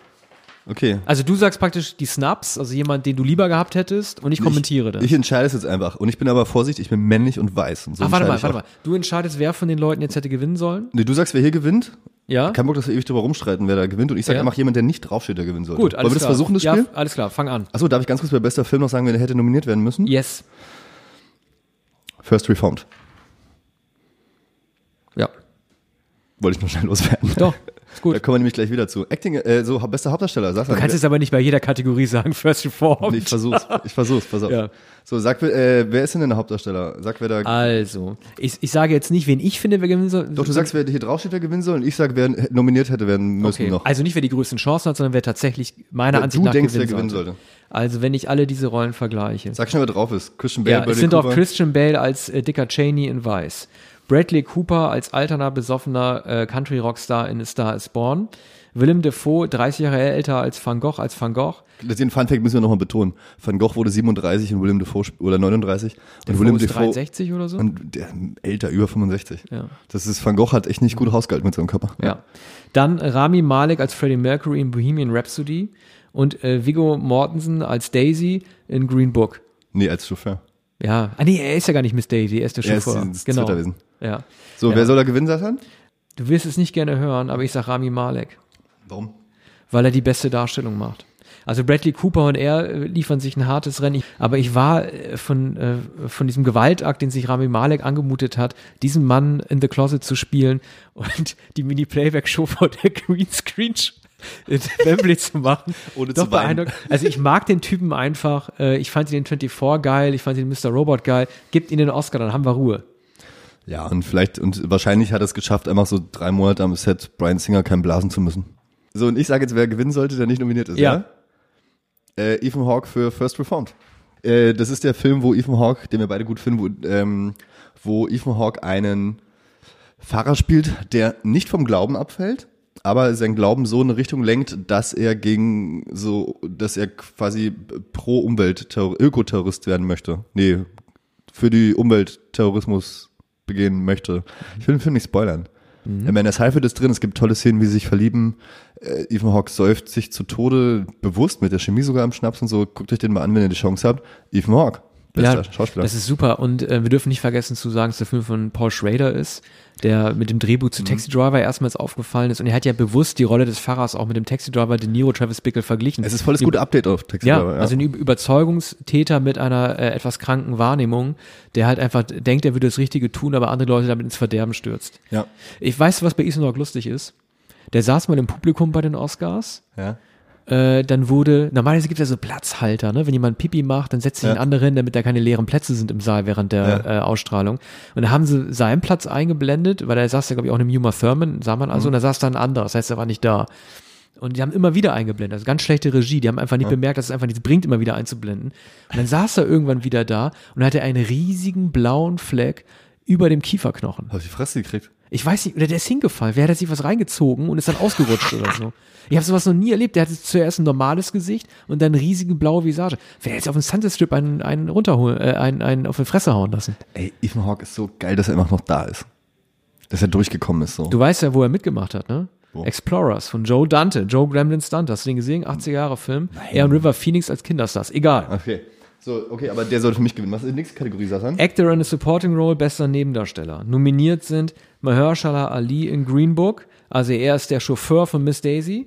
Okay. Also du sagst praktisch die Snaps, also jemand, den du lieber gehabt hättest und ich kommentiere das. Ich entscheide es jetzt einfach. Und ich bin aber vorsichtig, ich bin männlich und weiß. Und so Ach, warte mal, warte ich mal. Du entscheidest, wer von den Leuten jetzt hätte gewinnen sollen? Nee, du sagst, wer hier gewinnt. Ja? Kein Bock, dass wir ewig drüber rumstreiten, wer da gewinnt. Und ich sage Ja. einfach jemand, der nicht draufsteht, der gewinnen sollte. Gut, alles Wollen wir das klar. versuchen, das ja, Spiel? alles klar, fang an. Achso, darf ich ganz kurz bei bester Film noch sagen, wer hätte nominiert werden müssen? Yes. First Reformed. Ja. Wollte ich nur schnell loswerden. Doch, ist Da gut. kommen wir nämlich gleich wieder zu. Acting, äh, so bester Hauptdarsteller, sag Du kannst jetzt aber nicht bei jeder Kategorie sagen, First Reformed. Nee, ich versuch's, ich versuch's, pass auf. Ja. So, sag, äh, wer ist denn der Hauptdarsteller? Sag, wer da. Also, ich, ich sage jetzt nicht, wen ich finde, wer gewinnen soll. Doch, du sagst, wer hier draufsteht, wer gewinnen soll, und ich sag, wer nominiert hätte werden müssen okay. noch. Also nicht, wer die größten Chancen hat, sondern wer tatsächlich meiner Wer Ansicht du nach denkst, gewinnen, wer gewinnen sollte. sollte. Also, wenn ich alle diese Rollen vergleiche. Sag schnell, wer drauf ist. Christian Bale, Ja, es sind auch Cooper. Christian Bale als äh, Dicker Cheney in Weiß. Bradley Cooper als alterner, besoffener äh, Country-Rockstar in A Star is Born. Willem Dafoe, 30 Jahre älter als Van Gogh, als Van Gogh. Den Funfact müssen wir nochmal betonen. Van Gogh wurde 37 und William Dafoe oder 39. und Dafoe William ist Dafoe 63 oder so. und der älter, über 65. Ja. Das ist, Van Gogh hat echt nicht gut hausgehalten mit seinem Körper. Ja. Dann Rami Malek als Freddie Mercury in Bohemian Rhapsody und äh, Viggo Mortensen als Daisy in Green Book. Nee, als Chauffeur. Ja. Ah nee, er ist ja gar nicht Miss Daisy, er ist der Er ist Chauffeur. genau. Zwitterwesen. Ja. So, Ja. wer soll da gewinnen, Satan? Du wirst es nicht gerne hören, aber ich sag Rami Malek. Warum? weil er die beste Darstellung macht. Also Bradley Cooper und er äh, liefern sich ein hartes Rennen. Aber ich war äh, von, äh, von diesem Gewaltakt, den sich Rami Malek angemutet hat, diesen Mann in The Closet zu spielen und die Mini-Playback-Show vor der Greenscreen in Wembley zu machen. Ohne Doch zu weinen. beeindruckt. Also ich mag den Typen einfach. Ich fand ihn in 24 geil, ich fand ihn in Mr. Robot geil. Gibt ihn den Oscar, dann haben wir Ruhe. Ja, und vielleicht, und wahrscheinlich hat er es geschafft, einfach so drei Monate am Set Brian Singer keinen blasen zu müssen. So, und ich sage jetzt, wer gewinnen sollte, der nicht nominiert ist, ja? Ja. Äh, Ethan Hawke für First Reformed. Äh, das ist der Film, wo Ethan Hawke, den wir beide gut finden, wo, ähm, wo Ethan Hawke einen Pfarrer spielt, der nicht vom Glauben abfällt, aber sein Glauben so in eine Richtung lenkt, dass er gegen so, dass er quasi pro Umwelt Ökoterrorist werden möchte. Nee, für die Umwelt Terrorismus begehen möchte. Ich will den Film nicht spoilern. Mhm. Amanda Seyfried ist drin, es gibt tolle Szenen, wie sie sich verlieben. Äh, Ethan Hawke säuft sich zu Tode, bewusst mit der Chemie sogar im Schnaps und so. Guckt euch den mal an, wenn ihr die Chance habt. Ethan Hawke, bester Schauspieler. Das ist super. Und äh, wir dürfen nicht vergessen zu sagen, dass der Film von Paul Schrader ist, der mit dem Drehbuch Mhm. zu Taxi Driver erstmals aufgefallen ist. Und er hat ja bewusst die Rolle des Pfarrers auch mit dem Taxi Driver De Niro Travis Bickle verglichen. es ist volles gute Update auf Taxi ja, Driver, also ein Üb- Überzeugungstäter mit einer äh, etwas kranken Wahrnehmung, der halt einfach denkt, er würde das Richtige tun, aber andere Leute damit ins Verderben stürzt. ja. Ich weiß, was bei Ethan Hawke lustig ist. Der saß mal im Publikum bei den Oscars ja. Äh, dann wurde, normalerweise gibt es ja so Platzhalter, ne? Wenn jemand Pipi macht, dann setzt sich Ja. ein anderer hin, damit da keine leeren Plätze sind im Saal während der äh, Ausstrahlung. Und da haben sie seinen Platz eingeblendet, weil er saß ja, glaube ich, auch in einem Uma Thurman, sah man also, und da saß da ein anderer, das heißt, er war nicht da. Und die haben immer wieder eingeblendet, also ganz schlechte Regie, die haben einfach nicht bemerkt, dass es einfach nichts bringt, immer wieder einzublenden. Und dann saß er irgendwann wieder da und hatte einen riesigen blauen Fleck über dem Kieferknochen. Hab ich die Fresse gekriegt. Ich weiß nicht, oder der ist hingefallen. Wer hat sich was reingezogen und ist dann ausgerutscht oder so? Ich habe sowas noch nie erlebt. Der hatte zuerst ein normales Gesicht und dann riesige blaue Visage. Wer hätte jetzt auf den Sunset Strip einen, einen runterholen, äh, einen, einen auf die Fresse hauen lassen? Ey, Ethan Hawke ist so geil, dass er immer noch da ist. Dass er durchgekommen ist so. Du weißt ja, wo er mitgemacht hat, ne? Wo? Explorers von Joe Dante, Joe Gremlin Stunt. Hast du den gesehen? 80er Jahre Film. Er und River Phoenix als Kinderstars. Egal. Okay. So, okay, aber der sollte für mich gewinnen. Was ist die nächste Kategorie, Satan? Actor in a Supporting Role, bester Nebendarsteller. Nominiert sind Mahershala Ali in Green Book. Also er ist der Chauffeur von Miss Daisy.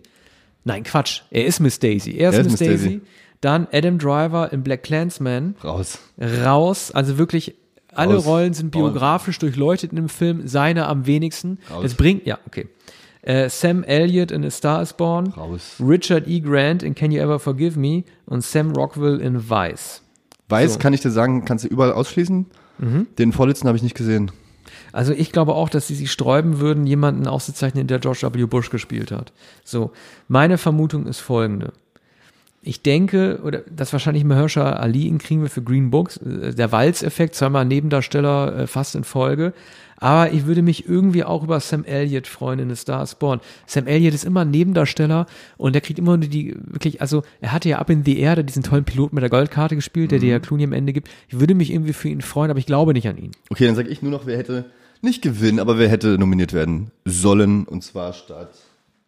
Nein, Quatsch. Er ist Miss Daisy. Er ist, Miss, Daisy. Dann Adam Driver in Black Clansman. Raus. Raus. Also wirklich, alle Raus. Rollen sind biografisch durchleuchtet in dem Film. Seine am wenigsten. Raus. Das bringt, ja, okay. Äh, Sam Elliott in A Star is Born. Raus. Richard E. Grant in Can You Ever Forgive Me. Und Sam Rockwell in Vice. Weiß So. kann ich dir sagen, kannst du überall ausschließen. Den vorletzten habe ich nicht gesehen. Also ich glaube auch, dass sie sich sträuben würden, jemanden auszuzeichnen, der George W. Bush gespielt hat. So, meine Vermutung ist folgende. Ich denke, oder dass wahrscheinlich Mahershala Ali ihn kriegen wir für Green Books, äh, der Walz-Effekt, zweimal Nebendarsteller äh, fast in Folge. Aber ich würde mich irgendwie auch über Sam Elliott freuen in The Star Born. Sam Elliott ist immer ein Nebendarsteller und der kriegt immer nur die, wirklich, also er hatte ja ab in the Air diesen tollen Piloten mit der Goldkarte gespielt, der dir ja Clooney am Ende gibt. Ich würde mich irgendwie für ihn freuen, aber ich glaube nicht an ihn. Okay, dann sage ich nur noch, wer hätte nicht gewinnen, aber wer hätte nominiert werden sollen. Und zwar statt,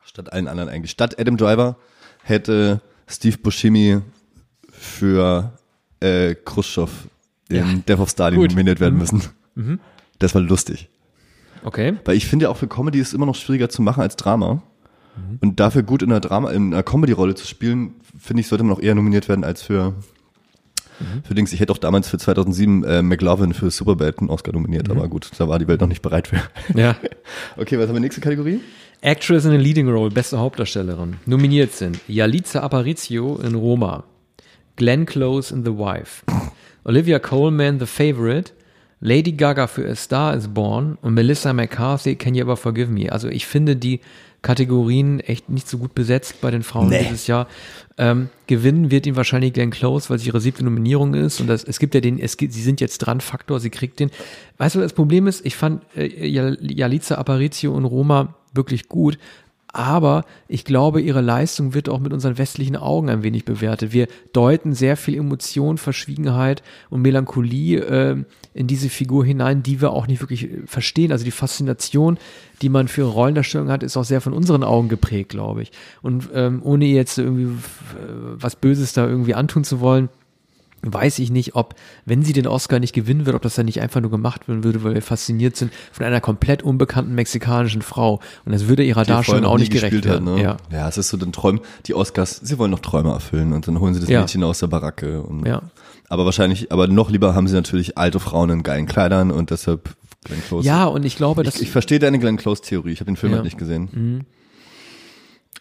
statt allen anderen eigentlich. Statt Adam Driver hätte Steve Buscemi für äh, Khrushchev in Ja. Death of Stalin nominiert werden müssen. Das war lustig. Okay. Weil ich finde ja auch für Comedy ist es immer noch schwieriger zu machen als Drama. Und dafür gut in einer Drama, in einer Comedy-Rolle zu spielen, finde ich, sollte man auch eher nominiert werden als für, für Dings. Ich hätte auch damals für 2007 äh, McLovin für Superbad einen Oscar nominiert, aber gut, da war die Welt noch nicht bereit für. Ja. Okay, was haben wir nächste Kategorie? Actress in a Leading Role, beste Hauptdarstellerin. Nominiert sind Yalitza Aparicio in Roma, Glenn Close in The Wife, Olivia Coleman, The Favorite, Lady Gaga für A Star is Born und Melissa McCarthy, Can You Ever Forgive Me? Also ich finde die Kategorien echt nicht so gut besetzt bei den Frauen Nee. dieses Jahr. Ähm, gewinnen wird ihn wahrscheinlich Glenn Close, weil es ihre siebte Nominierung ist und das, es gibt ja den, es gibt, sie sind jetzt dran Faktor, sie kriegt den. Weißt du, das Problem ist, ich fand äh, Jal- Jalitza Aparicio und Roma wirklich gut, aber ich glaube, ihre Leistung wird auch mit unseren westlichen Augen ein wenig bewertet. Wir deuten sehr viel Emotion, Verschwiegenheit und Melancholie äh, in diese Figur hinein, die wir auch nicht wirklich äh, verstehen. Also die Faszination, die man für Rollendarstellung hat, ist auch sehr von unseren Augen geprägt, glaube ich. Und ähm, ohne jetzt irgendwie äh, was Böses da irgendwie antun zu wollen, weiß ich nicht, ob, wenn sie den Oscar nicht gewinnen wird, ob das dann nicht einfach nur gemacht werden würde, weil wir fasziniert sind von einer komplett unbekannten mexikanischen Frau. Und das würde ihrer Darstellung auch nicht gerecht werden. ne? Ja. ja, es ist so den Träumen, die Oscars, sie wollen noch Träume erfüllen und dann holen sie das Ja. Mädchen aus der Baracke. Und, Ja. Aber wahrscheinlich, aber noch lieber haben sie natürlich alte Frauen in geilen Kleidern und deshalb Glenn Close. ja, und ich glaube, dass Ich, ich verstehe deine Glenn Close-Theorie. Ich habe den Film Ja. halt nicht gesehen.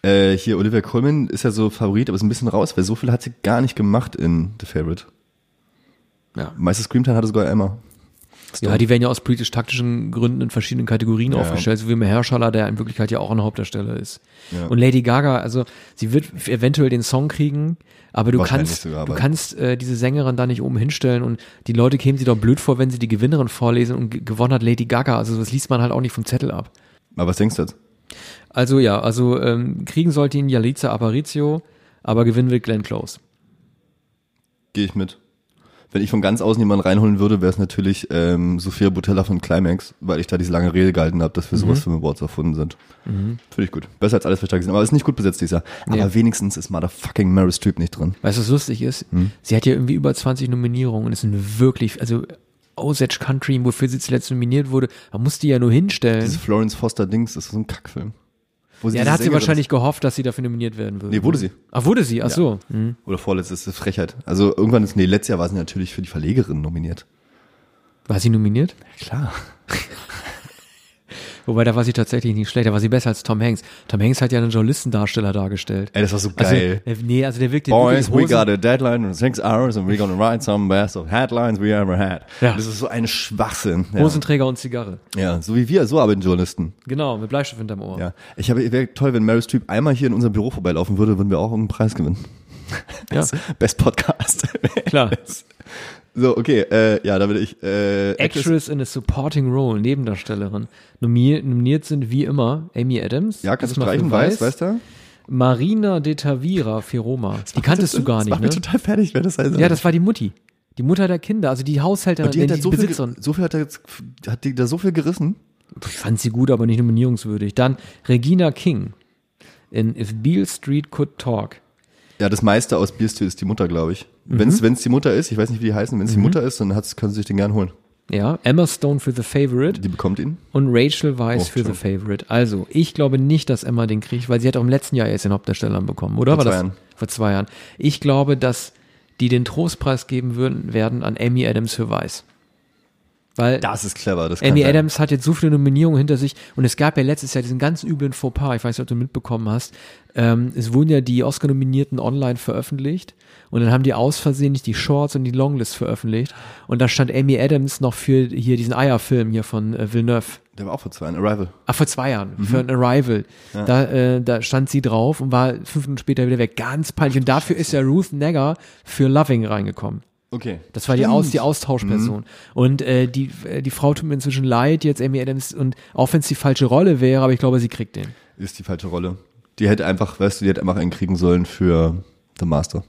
Äh, hier, Olivia Colman ist ja so Favorit, aber ist ein bisschen raus, weil so viel hat sie gar nicht gemacht in The Favorite. ja. Meiste Screamtime hatte sogar Emma. ja, die werden ja aus politisch-taktischen Gründen in verschiedenen Kategorien Ja. aufgestellt, so wie Mahershala, der in Wirklichkeit ja auch ein Hauptdarsteller ist. Ja. Und Lady Gaga, also sie wird eventuell den Song kriegen, aber du kannst, sogar, du kannst äh, diese Sängerin da nicht oben hinstellen und die Leute kämen sie doch blöd vor, wenn sie die Gewinnerin vorlesen und ge- gewonnen hat Lady Gaga. Also das liest man halt auch nicht vom Zettel ab. Aber was denkst du jetzt? Also ja, also ähm, kriegen sollte ihn Jalitza Aparicio, aber gewinnen will Glenn Close. Gehe ich mit. Wenn ich von ganz außen jemanden reinholen würde, wäre es natürlich ähm, Sophia Butella von Climax, weil ich da diese lange Rede gehalten habe, dass wir Mhm. sowas für Awards erfunden sind. Finde ich gut. Besser als alles, was ich da gesehen habe. Aber es ist nicht gut besetzt dieses Jahr. Aber Ja. wenigstens ist motherfucking Meryl Streep nicht drin. Weißt du, was lustig ist? Hm? Sie hat ja irgendwie über 20 Nominierungen und es sind wirklich, also Osage Country, wofür sie zuletzt nominiert wurde, man muss die ja nur hinstellen. Dieses Florence Foster Dings, das ist so ein Kackfilm. Ja, da hat sie wahrscheinlich gehofft, dass sie dafür nominiert werden würde. Nee, wurde sie. Ach, wurde sie? Ach so. Hm. ist. Oder vorletztes, das ist Frechheit. Also irgendwann ist, nee, letztes Jahr war sie natürlich für die Verlegerin nominiert. War sie nominiert? Klar. Wobei, da war sie tatsächlich nicht schlecht, da war sie besser als Tom Hanks. Tom Hanks hat ja einen Journalistendarsteller dargestellt. Ey, das war so Also, geil. äh, nee, also der wirkte Boys, we wirklich got a deadline in six hours and we're gonna write some best of headlines we ever had. Ja. Das ist so ein Schwachsinn. Ja. Hosenträger und Zigarre. ja, so wie wir, so arbeiten Journalisten. Genau, mit Bleistift hinterm Ohr. Ja. Ich habe, wäre toll, wenn Meryl Streep einmal hier in unserem Büro vorbeilaufen würde, würden wir auch irgendeinen Preis gewinnen. Ja. Best, Best Podcast. Klar. so, okay, äh, ja, da würde ich, äh, Actress in a Supporting Role, Nebendarstellerin. Nominiert, nominiert sind wie immer Amy Adams. Ja, kannst du streichen, weiß, weißt du? Marina de Tavira für Roma. Die kanntest du gar Das nicht, macht ne? mich total fertig, wer das heißt. Ja, das war die Mutti. Die Mutter der Kinder, also die Haushälterin, die hat, die, halt so, viel, Besitzerin. ge- so viel hat er jetzt, hat die da so viel gerissen. Ich fand sie gut, aber nicht nominierungswürdig. Dann Regina King in If Beale Street Could Talk. Ja, das meiste aus Beer Stew ist die Mutter, glaube ich. Mhm. Wenn es die Mutter ist, ich weiß nicht, wie die heißen, wenn es die Mutter ist, dann können sie sich den gern holen. Ja, Emma Stone für The Favorite Die bekommt ihn. und Rachel Weisz Oh, für The. Favorite. Also, ich glaube nicht, dass Emma den kriegt, weil sie hat auch im letzten Jahr erst den Hauptdarsteller bekommen, oder? Vor zwei Jahren. vor zwei Jahren. Ich glaube, dass die den Trostpreis geben würden, werden an Amy Adams für Weiß. Weil Das ist clever. Das kann Amy. Adams hat jetzt so viele Nominierungen hinter sich und es gab ja letztes Jahr diesen ganz üblen Fauxpas, ich weiß nicht, ob du mitbekommen hast. Ähm, es wurden ja die Oscar-Nominierten online veröffentlicht und dann haben die aus Versehen nicht die Shorts und die Longlist veröffentlicht und da stand Amy Adams noch für hier diesen Eierfilm hier von äh, Villeneuve. Der war auch vor zwei Jahren. Arrival. Ah, vor zwei Jahren, Mhm. für ein Arrival. Da, äh, da stand sie drauf und war fünf Minuten später wieder weg. Ganz peinlich. Und dafür ist ja Ruth Negger für Loving reingekommen. Okay. Das war die, Aus, die Austauschperson. Und äh, die, äh, die Frau tut mir inzwischen leid, jetzt Amy Adams. Und auch wenn es die falsche Rolle wäre, aber ich glaube, sie kriegt den. Ist die falsche Rolle. Die hätte einfach, weißt du, die hätte einfach einen kriegen sollen für The Master.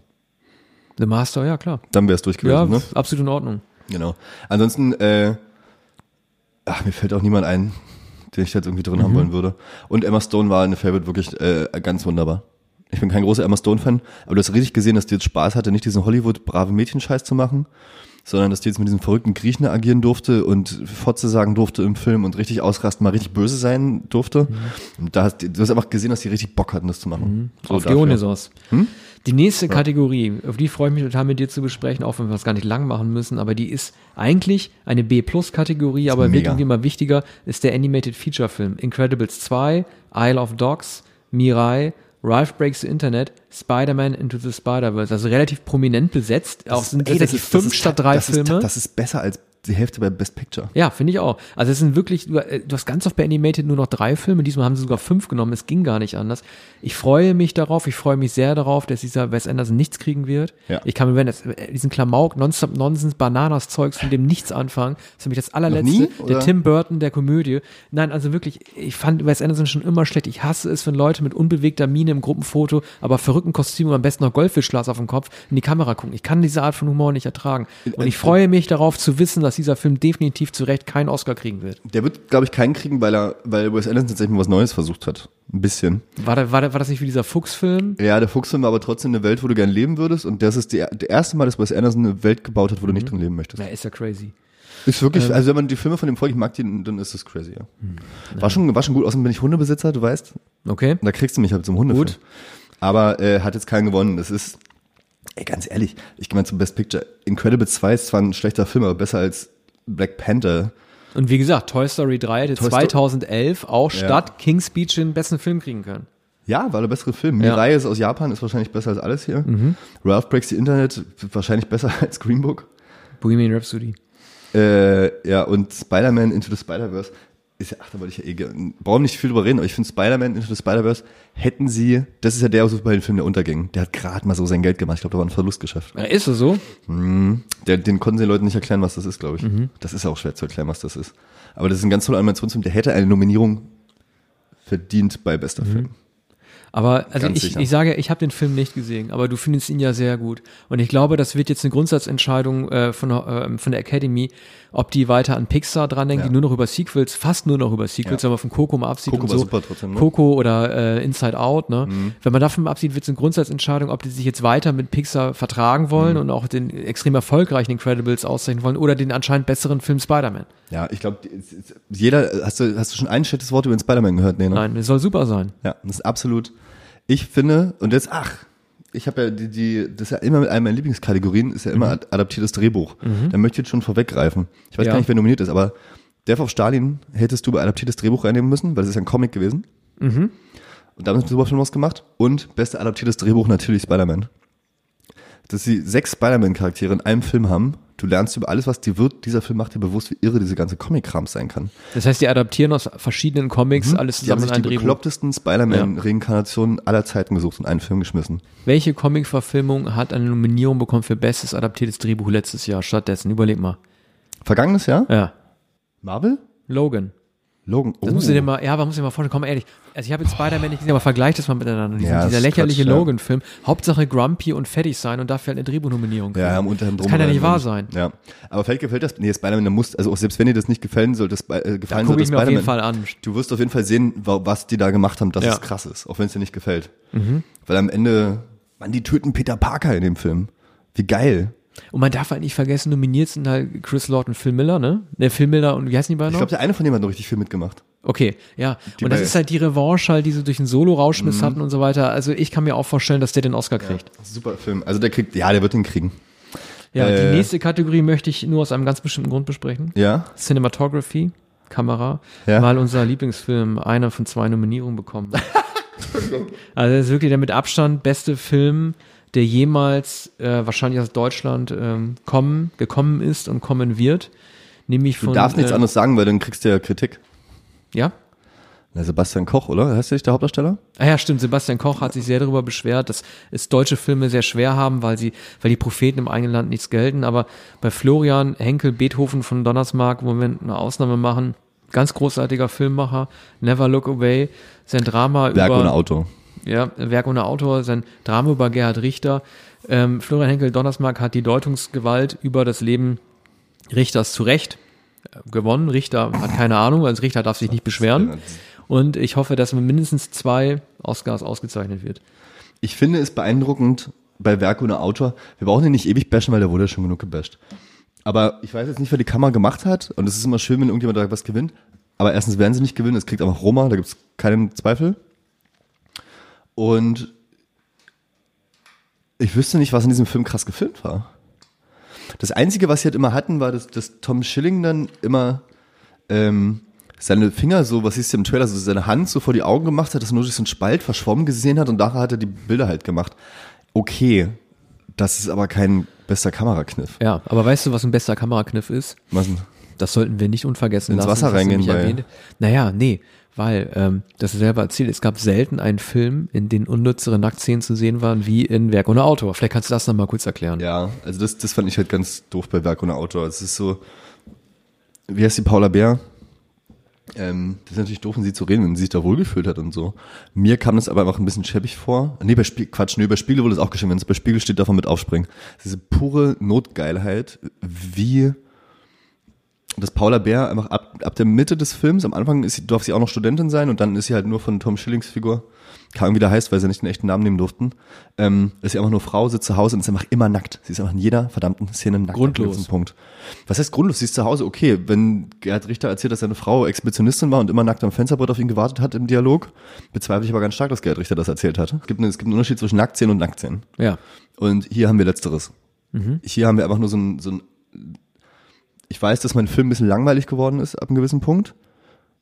The Master, ja klar. Dann wäre es durch Ja, gewesen, ne? absolut in Ordnung. Genau. Ansonsten, äh, ach, mir fällt auch niemand ein, den ich jetzt irgendwie drin Mhm. haben wollen würde. Und Emma Stone war eine Favorite wirklich äh, ganz wunderbar. Ich bin kein großer Emma Stone-Fan, aber du hast richtig gesehen, dass die jetzt Spaß hatte, nicht diesen Hollywood-brave Mädchenscheiß zu machen, sondern dass die jetzt mit diesen verrückten Griechen agieren durfte und Fotze sagen durfte im Film und richtig ausrasten, mal richtig böse sein durfte. Und da hast du hast einfach gesehen, dass die richtig Bock hatten, das zu machen. So Mhm. Auf dafür. Dionysos. Die nächste Kategorie, auf die freue ich mich total mit dir zu besprechen, auch wenn wir es gar nicht lang machen müssen, aber die ist eigentlich eine B-Plus-Kategorie, aber wird irgendwie immer wichtiger, ist der Animated Feature Film. Incredibles 2, Isle of Dogs, Mirai, Ralph Breaks the Internet, Spider-Man Into the Spider-Verse. Also relativ prominent besetzt. Auch sind Ey, das tatsächlich ist- das fünf statt drei das Filme. Ist, das ist besser als die Hälfte bei Best Picture. Ja, finde ich auch. Also es sind wirklich, du, äh, du hast ganz oft bei Animated nur noch drei Filme, diesmal haben sie sogar fünf genommen, es ging gar nicht anders. Ich freue mich darauf, ich freue mich sehr darauf, dass dieser Wes Anderson nichts kriegen wird. Ja. Ich kann mir, wenn äh, diesen Klamauk, Nonstop Nonsens, Bananas-Zeugs, von dem nichts anfangen, das ist nämlich das allerletzte, nie, der? Tim Burton der Komödie. Nein, also wirklich, ich fand Wes Anderson schon immer schlecht. Ich hasse es, wenn Leute mit unbewegter Miene im Gruppenfoto, aber verrückten Kostüm und am besten noch Goldfischglas auf dem Kopf in die Kamera gucken. Ich kann diese Art von Humor nicht ertragen. Und ich freue mich darauf zu wissen, dass dieser Film definitiv zu Recht keinen Oscar kriegen wird. Der wird, glaube ich, keinen kriegen, weil er, weil Wes Anderson tatsächlich mal was Neues versucht hat. Ein bisschen. War, da, war, da, war das nicht wie dieser Fuchsfilm? Ja, der Fuchsfilm war aber trotzdem eine Welt, wo du gern leben würdest. Und das ist die, der erste Mal, dass Wes Anderson eine Welt gebaut hat, wo du nicht drin leben möchtest. Ja, ist ja crazy. Ist wirklich, also wenn man die Filme von dem folgt, ich mag die, dann ist das crazy, ja. War schon, war schon gut. Außerdem bin ich Hundebesitzer, du weißt. Okay. Da kriegst du mich halt zum Hundefilm. Gut. Aber äh, hat jetzt keinen gewonnen. Das ist, ey, ganz ehrlich, ich gehe mal zum Best Picture. Incredible 2 ist zwar ein schlechter Film, aber besser als Black Panther. Und wie gesagt, Toy Story 3 hätte Toy Sto- 2011 auch Ja. statt King's Speech den besten Film kriegen können. Ja, war der bessere Film. Ja. Mhm. Mirai ist aus Japan, ist wahrscheinlich besser als alles hier. Ralph Breaks the Internet, wahrscheinlich besser als Green Book. Bohemian Rhapsody. Äh, ja, und Spider-Man Into the Spider-Verse ist ja, ach, da wollte ich ja eh gerne, brauchen nicht viel drüber reden, aber ich finde Spider-Man Into the Spider-Verse hätten sie, das ist ja der Superheldenfilm, der unterging. Der hat gerade mal so sein Geld gemacht. Ich glaube, da war ein Verlustgeschäft. Ja, ist es so? Der, den konnten sie den Leuten nicht erklären, was das ist, glaube ich. Mhm. Das ist auch schwer zu erklären, was das ist. Aber das ist ein ganz toller Animationsfilm, der hätte eine Nominierung verdient bei bester Mhm. Film. Aber also Ganz ich, sicher. ich sage, ich habe den Film nicht gesehen, aber du findest ihn ja sehr gut. Und ich glaube, das wird jetzt eine Grundsatzentscheidung äh, von, der, äh, von der Academy, ob die weiter an Pixar dran denken, Ja. die nur noch über Sequels, fast nur noch über Sequels, Ja. aber von Coco mal absieht Coco und so. super trotzdem, ne? Coco oder äh, Inside Out, ne? Wenn man davon absieht, wird es eine Grundsatzentscheidung, ob die sich jetzt weiter mit Pixar vertragen wollen und auch den extrem erfolgreichen Incredibles auszeichnen wollen oder den anscheinend besseren Film Spider-Man. Ja, ich glaube, jeder, hast du, hast du schon ein schlechtes Wort über den Spider-Man gehört? Nee, ne? Nein, es soll super sein. Ja, das ist absolut. Ich finde, und jetzt, ach, ich habe ja die, die, das ist ja immer mit einer meiner Lieblingskategorien, ist ja immer ad- adaptiertes Drehbuch. Da möchte ich jetzt schon vorweggreifen. Ich weiß Ja. gar nicht, wer nominiert ist, aber Death of Stalin hättest du bei adaptiertes Drehbuch reinnehmen müssen, weil das ist ja ein Comic gewesen. Und da haben sie super Film gemacht. Und beste adaptiertes Drehbuch natürlich Spider-Man. Dass sie sechs Spider-Man-Charaktere in einem Film haben. Du lernst über alles, was dir wird. Dieser Film macht dir bewusst, wie irre diese ganze Comic-Kram sein kann. Das heißt, die adaptieren aus verschiedenen Comics alles Mhm. Die haben zusammen sich die Drehbuch. beklopptesten Spider-Man-Reinkarnationen aller Zeiten gesucht und einen Film geschmissen. Welche Comic-Verfilmung hat eine Nominierung bekommen für bestes adaptiertes Drehbuch letztes Jahr? Stattdessen, überleg mal. Vergangenes Jahr? Ja. Marvel? Logan. Logan. Oh. Das musst du dir mal, ja, aber muss dir mal vorstellen, komm ehrlich. Also ich habe jetzt Spider-Man nicht gesehen, aber vergleich das mal miteinander. Diesen, Ja, das dieser lächerliche. Logan-Film. Hauptsache grumpy und fertig sein und dafür halt eine Drehbuchnominierung. Ja, am unteren Das kann ja nicht wahr sein. Ja. Aber vielleicht gefällt das, nee, Spider-Man, der muss, also auch selbst wenn dir das nicht gefallen sollte, Sp- äh, Da gefallen sollte, ich mir auf jeden Spider-Man, Fall an. du wirst auf jeden Fall sehen, wa- was die da gemacht haben, dass Ja. Mhm. es krass ist, auch wenn es dir nicht gefällt. Weil am Ende, man, die töten Peter Parker in dem Film. Wie geil. Und man darf halt nicht vergessen, nominiert sind halt Chris Lord und Phil Miller, ne? Ne, Phil Miller und wie heißen die beiden Ich noch? glaube, der eine von denen hat noch richtig viel mitgemacht. Okay, ja. Die und das ist halt die Revanche halt, die sie durch den Solo-Rauschmiss Mhm. hatten und so weiter. Also ich kann mir auch vorstellen, dass der den Oscar kriegt. Super Film. Also der kriegt, ja, der wird ihn kriegen. Ja, Äh. die nächste Kategorie möchte ich nur aus einem ganz bestimmten Grund besprechen. Ja? Cinematography, Kamera, Ja. weil unser Lieblingsfilm einer von zwei Nominierungen bekommen also das ist wirklich der mit Abstand beste Film, der jemals äh, wahrscheinlich aus Deutschland ähm, kommen, gekommen ist und kommen wird. Nämlich Du von. darfst nichts äh, anderes sagen, weil dann kriegst du ja Kritik. Ja? Na, Sebastian Koch, oder? Heißt der nicht der Hauptdarsteller? Ah ja, stimmt. Sebastian Koch hat sich sehr darüber beschwert, dass es deutsche Filme sehr schwer haben, weil sie, weil die Propheten im eigenen Land nichts gelten. Aber bei Florian Henkel Beethoven von Donnersmarck, wo wir eine Ausnahme machen, ganz großartiger Filmmacher, Never Look Away, sein Drama Werk über ohne Auto. Ja, Werk ohne Autor, sein Drama über Gerhard Richter. Ähm, Florian Henkel Donnersmarck hat die Deutungsgewalt über das Leben Richters zu Recht äh, gewonnen. Richter hat keine Ahnung, als Richter darf sich nicht beschweren. Und ich hoffe, dass mit mindestens zwei Oscars ausgezeichnet wird. Ich finde es beeindruckend bei Werk ohne Autor. Wir brauchen ihn nicht ewig bashen, weil der wurde schon genug gebasht. Aber ich weiß jetzt nicht, wer die Kamera gemacht hat. Und es ist immer schön, wenn irgendjemand da was gewinnt. Aber erstens werden sie nicht gewinnen. Es kriegt einfach Roma, da gibt es keinen Zweifel. Und ich wüsste nicht, was in diesem Film krass gefilmt war. Das Einzige, was sie halt immer hatten, war, dass, dass Tom Schilling dann immer ähm, seine Finger so, was siehst du im Trailer, so seine Hand so vor die Augen gemacht hat, dass er nur durch so einen Spalt verschwommen gesehen hat und nachher hat er die Bilder halt gemacht. Okay, das ist aber kein bester Kamerakniff. Ja, aber weißt du, was ein bester Kamerakniff ist? Was denn? Das sollten wir nicht unvergessen Ins lassen. Wasser hast du reingehen nicht bei- erwähnt. Naja, nee, weil, ähm, das selber erzählt, es gab selten einen Film, in dem unnützere Nacktszenen zu sehen waren, wie in Werk ohne Autor. Vielleicht kannst du das nochmal kurz erklären. Ja, also das, das fand ich halt ganz doof bei Werk ohne Autor. Es ist so, wie heißt die Paula Bär? Ähm, das ist natürlich doof, mit sie zu reden, wenn sie sich da wohlgefühlt hat und so. Mir kam das aber einfach ein bisschen schäbig vor. Nee, bei Spiel, Quatsch, nee, bei Spiegel wurde es auch geschrieben. Wenn es bei Spiegel steht, man mit aufspringen. Diese pure Notgeilheit, wie dass Paula Bär einfach ab, ab der Mitte des Films, am Anfang ist sie, darf sie auch noch Studentin sein und dann ist sie halt nur von Tom Schillings Figur, keine Ahnung, wie der heißt, weil sie nicht den echten Namen nehmen durften, ähm, ist sie einfach nur Frau, sitzt zu Hause und ist einfach immer nackt. Sie ist einfach in jeder verdammten Szene nackt. Grundlos. Punkt. Was heißt grundlos? Sie ist zu Hause, okay, wenn Gerhard Richter erzählt, dass seine Frau Exhibitionistin war und immer nackt am Fensterbrett auf ihn gewartet hat im Dialog, bezweifle ich aber ganz stark, dass Gerhard Richter das erzählt hat. Es gibt, eine, es gibt einen Unterschied zwischen Nacktszenen und Nacktszenen. Ja. Und hier haben wir Letzteres. Mhm. Hier haben wir einfach nur so ein, so ein, ich weiß, dass mein Film ein bisschen langweilig geworden ist ab einem gewissen Punkt.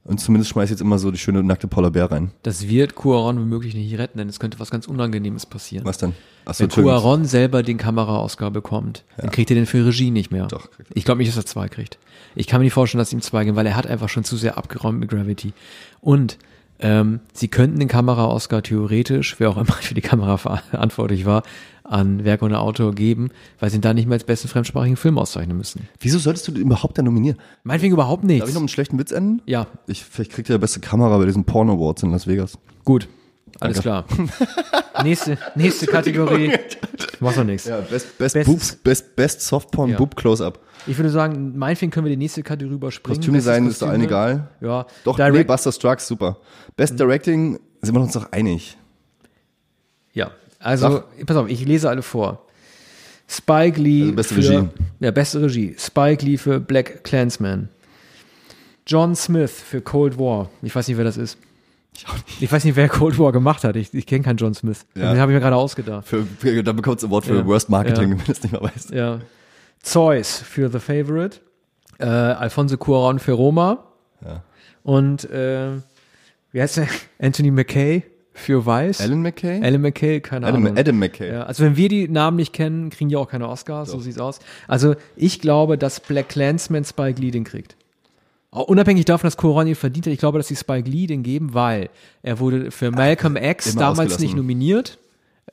Und zumindest schmeiß ich jetzt immer so die schöne nackte Paula Bär rein. Das wird Cuaron womöglich nicht retten, denn es könnte was ganz Unangenehmes passieren. Was denn? Achso, Wenn Cuaron selber den Kamera-Oscar bekommt, dann kriegt er den für Regie nicht mehr. Doch, kriegt er. Ich glaube nicht, dass er zwei kriegt. Ich kann mir nicht vorstellen, dass ihm zwei gehen, weil er hat einfach schon zu sehr abgeräumt mit Gravity. Und ähm, sie könnten den Kamera-Oscar theoretisch, wer auch immer für die Kamera verantwortlich war, an Werk ohne Autor geben, weil sie ihn da nicht mehr als besten fremdsprachigen Film auszeichnen müssen. Wieso solltest du den überhaupt da nominieren? Meinetwegen überhaupt Darf nichts. ich noch einen schlechten Witz enden? Ja, Ich, vielleicht kriegt ihr der beste Kamera bei diesen Porno Awards in Las Vegas. gut. Alles klar. nächste, nächste Kategorie. Macht doch nichts. Ja, best, best, Bestes- Boobs, best, best Softporn Ja. Boob Close-Up. Ich würde sagen, meinetwegen können wir die nächste Kategorie überspringen. Kostümdesign Bestes ist doch allen Kostüme. egal. Ja. Doch, nee, Direct, Mhm. Buster Strikes, super. Best Directing, sind wir uns doch einig. Ja, also, pass auf, ich lese alle vor. Spike Lee Also beste für, Regie. Ja, beste Regie. Spike Lee für Black Clansman. John Smith für Cold War. Ich weiß nicht, wer das ist. Ich weiß nicht, wer Cold War gemacht hat. Ich, ich kenne keinen John Smith. Ja. Den habe ich mir gerade ausgedacht. Für, für, da bekommt es Award für Ja. Worst Marketing, Ja. wenn du es nicht mehr weißt. Ja. Zeus für The Favorite. Äh, Alfonso Cuarón für Roma. Ja. Und äh, wie heißt der? Anthony McKay für Weiß. Alan McKay? Alan McKay, keine Adam, Ahnung. Adam McKay. Ja, also wenn wir die Namen nicht kennen, kriegen die auch keine Oscars, so sieht's aus. Also ich glaube, dass Black Clansman Spike Lee den kriegt. Unabhängig davon, dass Coron ihn verdient hat, ich glaube, dass die Spike Lee den geben, weil er wurde für Malcolm X immer damals nicht nominiert.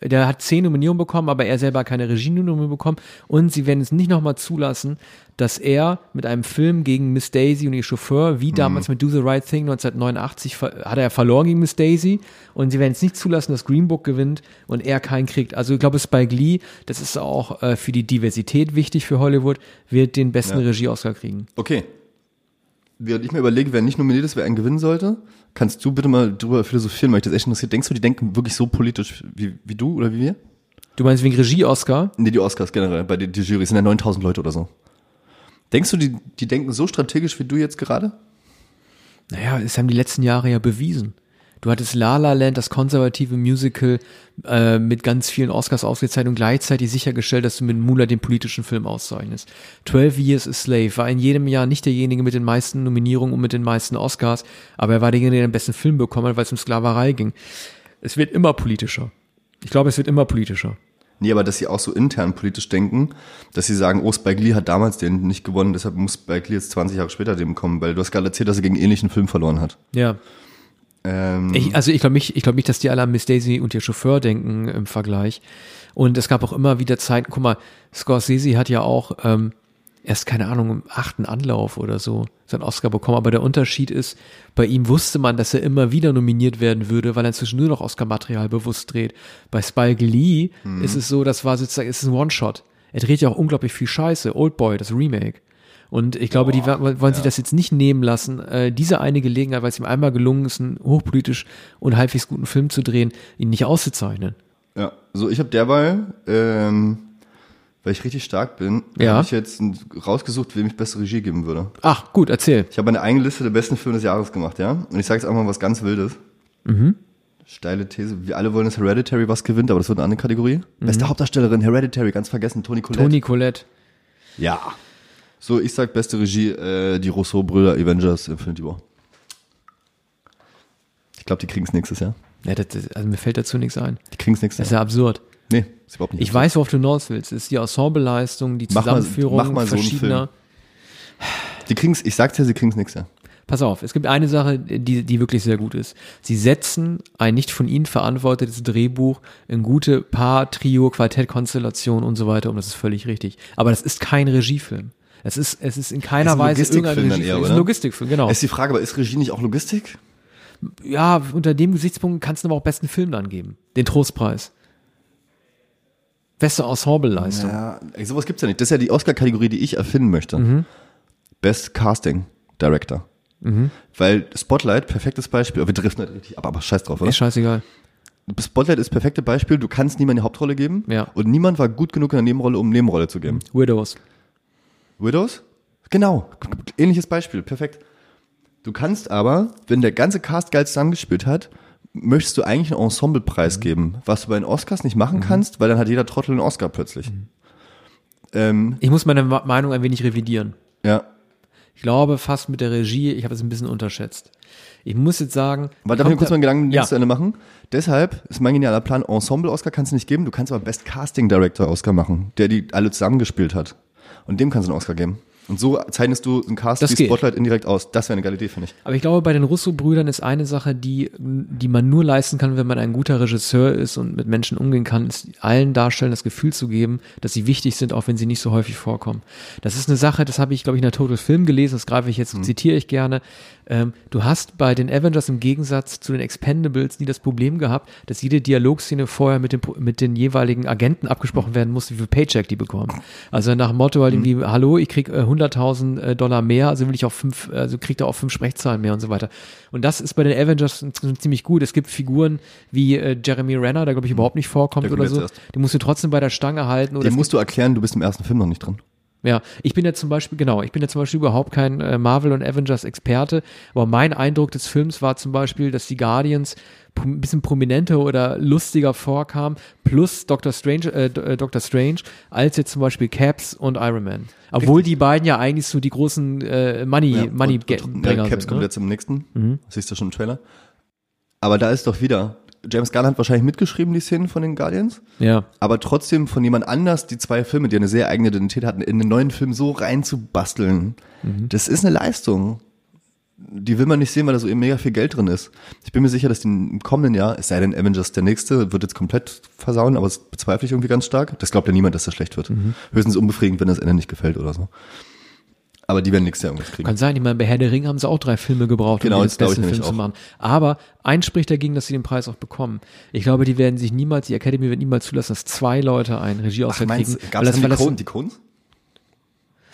Der hat zehn Nominierungen bekommen, aber er selber keine Regie-Nominierung bekommen. Und sie werden es nicht nochmal zulassen, dass er mit einem Film gegen Miss Daisy und ihr Chauffeur, wie damals mit Do the Right Thing 1989, ver- hat er verloren gegen Miss Daisy. Und sie werden es nicht zulassen, dass Green Book gewinnt und er keinen kriegt. Also ich glaube, Spike Lee, das ist auch äh, für die Diversität wichtig für Hollywood, wird den besten Ja. Regie-Oscar kriegen. Okay. Während ich mir überlege, wer nicht nominiert ist, wer einen gewinnen sollte, kannst du bitte mal drüber philosophieren, weil mich das echt interessiert. Denkst du, die denken wirklich so politisch wie, wie du oder wie wir? Du meinst wegen Regie-Oscar? Nee, die Oscars generell, bei den die Jury sind ja 9000 Leute oder so. Denkst du, die, die denken so strategisch wie du jetzt gerade? Naja, das haben die letzten Jahre ja bewiesen. Du hattest La La Land, das konservative Musical äh, mit ganz vielen Oscars ausgezeichnet und gleichzeitig sichergestellt, dass du mit Mula den politischen Film auszeichnest. 12 Years a Slave war in jedem Jahr nicht derjenige mit den meisten Nominierungen und mit den meisten Oscars, aber er war derjenige, der den besten Film bekommen hat, weil es um Sklaverei ging. Es wird immer politischer. Ich glaube, es wird immer politischer. Nee, aber dass sie auch so intern politisch denken, dass sie sagen, oh, Spike Lee hat damals den nicht gewonnen, deshalb muss Spike Lee jetzt 20 Jahre später dem kommen, weil du hast gerade erzählt, dass er gegen ähnlichen Film verloren hat. Ja. Ähm, Ich, also ich glaube nicht, ich glaube nicht, dass die alle an Miss Daisy und ihr Chauffeur denken im Vergleich. Und es gab auch immer wieder Zeiten, guck mal, Scorsese hat ja auch ähm, erst, keine Ahnung, im achten Anlauf oder so seinen Oscar bekommen. Aber der Unterschied ist, bei ihm wusste man, dass er immer wieder nominiert werden würde, weil er inzwischen nur noch Oscar-Material bewusst dreht. Bei Spike Lee ist es so, das war sozusagen, es ist ein One-Shot. Er dreht ja auch unglaublich viel Scheiße. Old Boy, das Remake. Und ich glaube, die wa- wollen sich das jetzt nicht nehmen lassen, äh, diese eine Gelegenheit, weil es ihm einmal gelungen ist, einen hochpolitisch und halbwegs guten Film zu drehen, ihn nicht auszuzeichnen. ja, so ich habe derweil, ähm, weil ich richtig stark bin, Ja. habe ich jetzt rausgesucht, wem ich beste Regie geben würde. Ach, gut, erzähl. Ich habe eine eigene Liste der besten Filme des Jahres gemacht, ja? Und ich sage jetzt einfach mal was ganz Wildes. Mhm. Steile These. Wir alle wollen, dass Hereditary was gewinnt, aber das wird eine andere Kategorie. Beste Hauptdarstellerin, Hereditary, ganz vergessen, Toni Collette. Mhm. Toni Collette. Ja. So, ich sag beste Regie, äh, die Rousseau-Brüder Avengers Infinity War. Ich glaube, die kriegen es nächstes Jahr. Ja, das, also mir fällt dazu nichts ein. Die kriegen es nächstes Das ist Jahr. ja absurd. Nee, ist überhaupt nicht. Ich weiß, worauf du hinaus willst. Es ist die Ensembleleistung, die Mach mal- Zusammenführung mach mal so einen verschiedener. Die kriegen's, ich sag's ja, sie kriegen's nächstes Jahr. Pass auf, es gibt eine Sache, die, die wirklich sehr gut ist. Sie setzen ein nicht von ihnen verantwortetes Drehbuch in gute Paar, Trio, Quartett-Konstellation und so weiter um. Das ist völlig richtig. Aber das ist kein Regiefilm. Es ist, es ist in keiner Weise irgendein dann eher, es ist ein oder? Logistikfilm, genau. Ist die Frage, aber ist Regie nicht auch Logistik? ja, unter dem Gesichtspunkt kannst du aber auch besten Film dann geben. Den Trostpreis. Beste Ensembleleistung. Ja, sowas gibt's ja nicht. Das ist ja die Oscar-Kategorie, die ich erfinden möchte. Best Casting Director. Weil Spotlight, perfektes Beispiel, aber wir driften nicht richtig ab, aber scheiß drauf, oder? Ist scheißegal. Spotlight ist perfekte Beispiel, du kannst niemand eine Hauptrolle geben Ja. und niemand war gut genug in der Nebenrolle, um Nebenrolle zu geben. Widows. Widows? Genau, ähnliches Beispiel, perfekt. Du kannst aber, wenn der ganze Cast geil zusammengespielt hat, möchtest du eigentlich einen Ensemblepreis geben, was du bei den Oscars nicht machen kannst, weil dann hat jeder Trottel einen Oscar plötzlich. Ähm, Ich muss meine Meinung ein wenig revidieren. ja, Ich glaube fast mit der Regie, ich habe es ein bisschen unterschätzt. Ich muss jetzt sagen. Warte, darf ich kurz da- meinen Gedanken ja. zu Ende machen? Deshalb ist mein genialer Plan, Ensemble-Oscar kannst du nicht geben, du kannst aber Best Casting Director-Oscar machen, der die alle zusammengespielt hat. Und dem kannst du einen Oscar geben. Und so zeichnest du einen Cast Das wie. Spotlight indirekt aus. Das wäre eine geile Idee, finde ich. Aber ich glaube, bei den Russo-Brüdern ist eine Sache, die, die man nur leisten kann, wenn man ein guter Regisseur ist und mit Menschen umgehen kann, ist allen Darstellern das Gefühl zu geben, dass sie wichtig sind, auch wenn sie nicht so häufig vorkommen. Das ist eine Sache, das habe ich, glaube ich, in der Total Film gelesen, das greife ich jetzt, zitiere ich gerne. Ähm, du hast bei den Avengers im Gegensatz zu den Expendables nie das Problem gehabt, dass jede Dialogszene vorher mit, dem, mit den jeweiligen Agenten abgesprochen werden musste, wie viel Paycheck die bekommen. Also nach dem Motto halt irgendwie, hallo, ich krieg äh, 100.000 äh, Dollar mehr, also will ich auch fünf, also kriegt er auch fünf Sprechzahlen mehr und so weiter. Und das ist bei den Avengers ziemlich gut. Es gibt Figuren wie äh, Jeremy Renner, der glaube ich überhaupt nicht vorkommt Der kommt oder so. erst. Die musst du trotzdem bei der Stange halten. Oder es musst du erklären, du bist im ersten Film noch nicht drin. Ja, ich bin ja zum Beispiel, genau, ich bin ja zum Beispiel überhaupt kein äh, Marvel und Avengers Experte, aber mein Eindruck des Films war zum Beispiel, dass die Guardians ein bisschen prominenter oder lustiger vorkamen, plus Doctor Strange, äh, äh, Doctor Strange, als jetzt zum Beispiel Caps und Iron Man. Obwohl die beiden ja eigentlich so die großen äh, Money, Money und, und, ja, Caps sind. kommt Ne? jetzt im nächsten. Siehst du schon im Trailer. Aber da ist doch wieder, James Gunn hat wahrscheinlich mitgeschrieben, die Szenen von den Guardians. Ja. aber trotzdem von jemand anders die zwei Filme, die eine sehr eigene Identität hatten, in den neuen Film so reinzubasteln, das ist eine Leistung. Die will man nicht sehen, weil da so eben mega viel Geld drin ist. Ich bin mir sicher, dass die im kommenden Jahr, es sei denn Avengers der nächste, wird jetzt komplett versauen, aber das bezweifle ich irgendwie ganz stark. Das glaubt ja niemand, dass das schlecht wird. Höchstens unbefriedigend, wenn das Ende nicht gefällt oder so. Aber die werden nächstes Jahr irgendwas kriegen. Kann sein, ich meine, bei Herr der Ringe haben sie auch drei Filme gebraucht, Genau, um den besten Film zu auch. machen. Aber eins spricht dagegen, dass sie den Preis auch bekommen. Ich glaube, die werden sich niemals, die Academy wird niemals zulassen, dass zwei Leute einen Ach, Regieauswahl kriegen. dann weil die, Coen, die Coens?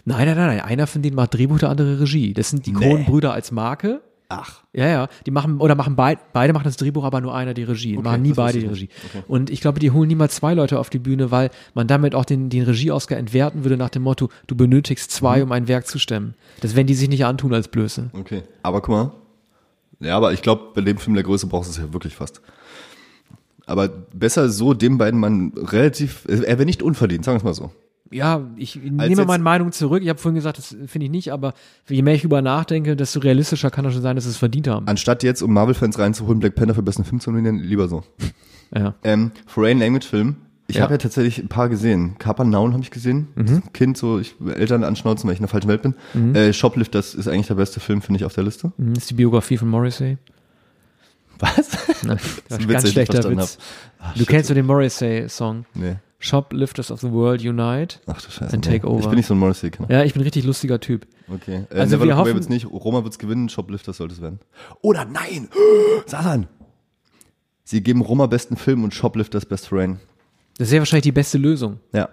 nein, nein, nein, nein, einer von denen macht Drehbuch, der andere Regie. Das sind die Nee. Coen-Brüder als Marke. Ach. Ja, ja, die machen, oder machen beide, beide machen das Drehbuch, aber nur einer die Regie. Okay, machen nie beide die Regie. Okay. Und ich glaube, die holen niemals zwei Leute auf die Bühne, weil man damit auch den, den Regie-Oscar entwerten würde nach dem Motto, du benötigst zwei, Mhm. um ein Werk zu stemmen. Das werden die sich nicht antun als Blöße. Okay. Aber guck mal, Ja, aber ich glaube, bei dem Film der Größe brauchst du es ja wirklich fast. Aber besser so dem beiden Mann relativ, er wäre nicht unverdient, sagen wir es mal so. Ja, ich nehme meine Meinung zurück. Ich habe vorhin gesagt, das finde ich nicht, aber je mehr ich über nachdenke, desto realistischer kann das schon sein, dass sie es verdient haben. Anstatt jetzt, um Marvel-Fans reinzuholen, Black Panther für besten Film zu nominieren, lieber so. Ja. Ähm, Foreign Language Film. Ich Ja. habe ja tatsächlich ein paar gesehen. Kapernaun habe ich gesehen. Mhm. Kind, so ich Eltern anschnauzen, weil ich in der falschen Welt bin. Äh, Shoplifters ist eigentlich der beste Film, finde ich, auf der Liste. Mhm, Das ist die Biografie von Morrissey. Was? Nein, Das ist ein Witz, ganz schlechter Witz. Ach, Du shit. kennst so den Morrissey-Song. Nee. Shoplifters of the World Unite. Ach du Scheiße. And nee. take over. Ich bin nicht so ein Morrissey-Kenner. Ja, ich bin ein richtig lustiger Typ. Okay. Äh, Also wir hoffen- wird's nicht. Roma wird's gewinnen. Shoplifters sollte es werden. Oder nein! Satan! Sie geben Roma besten Film und Shoplifters Best Foreign. Das ist ja wahrscheinlich die beste Lösung. Ja.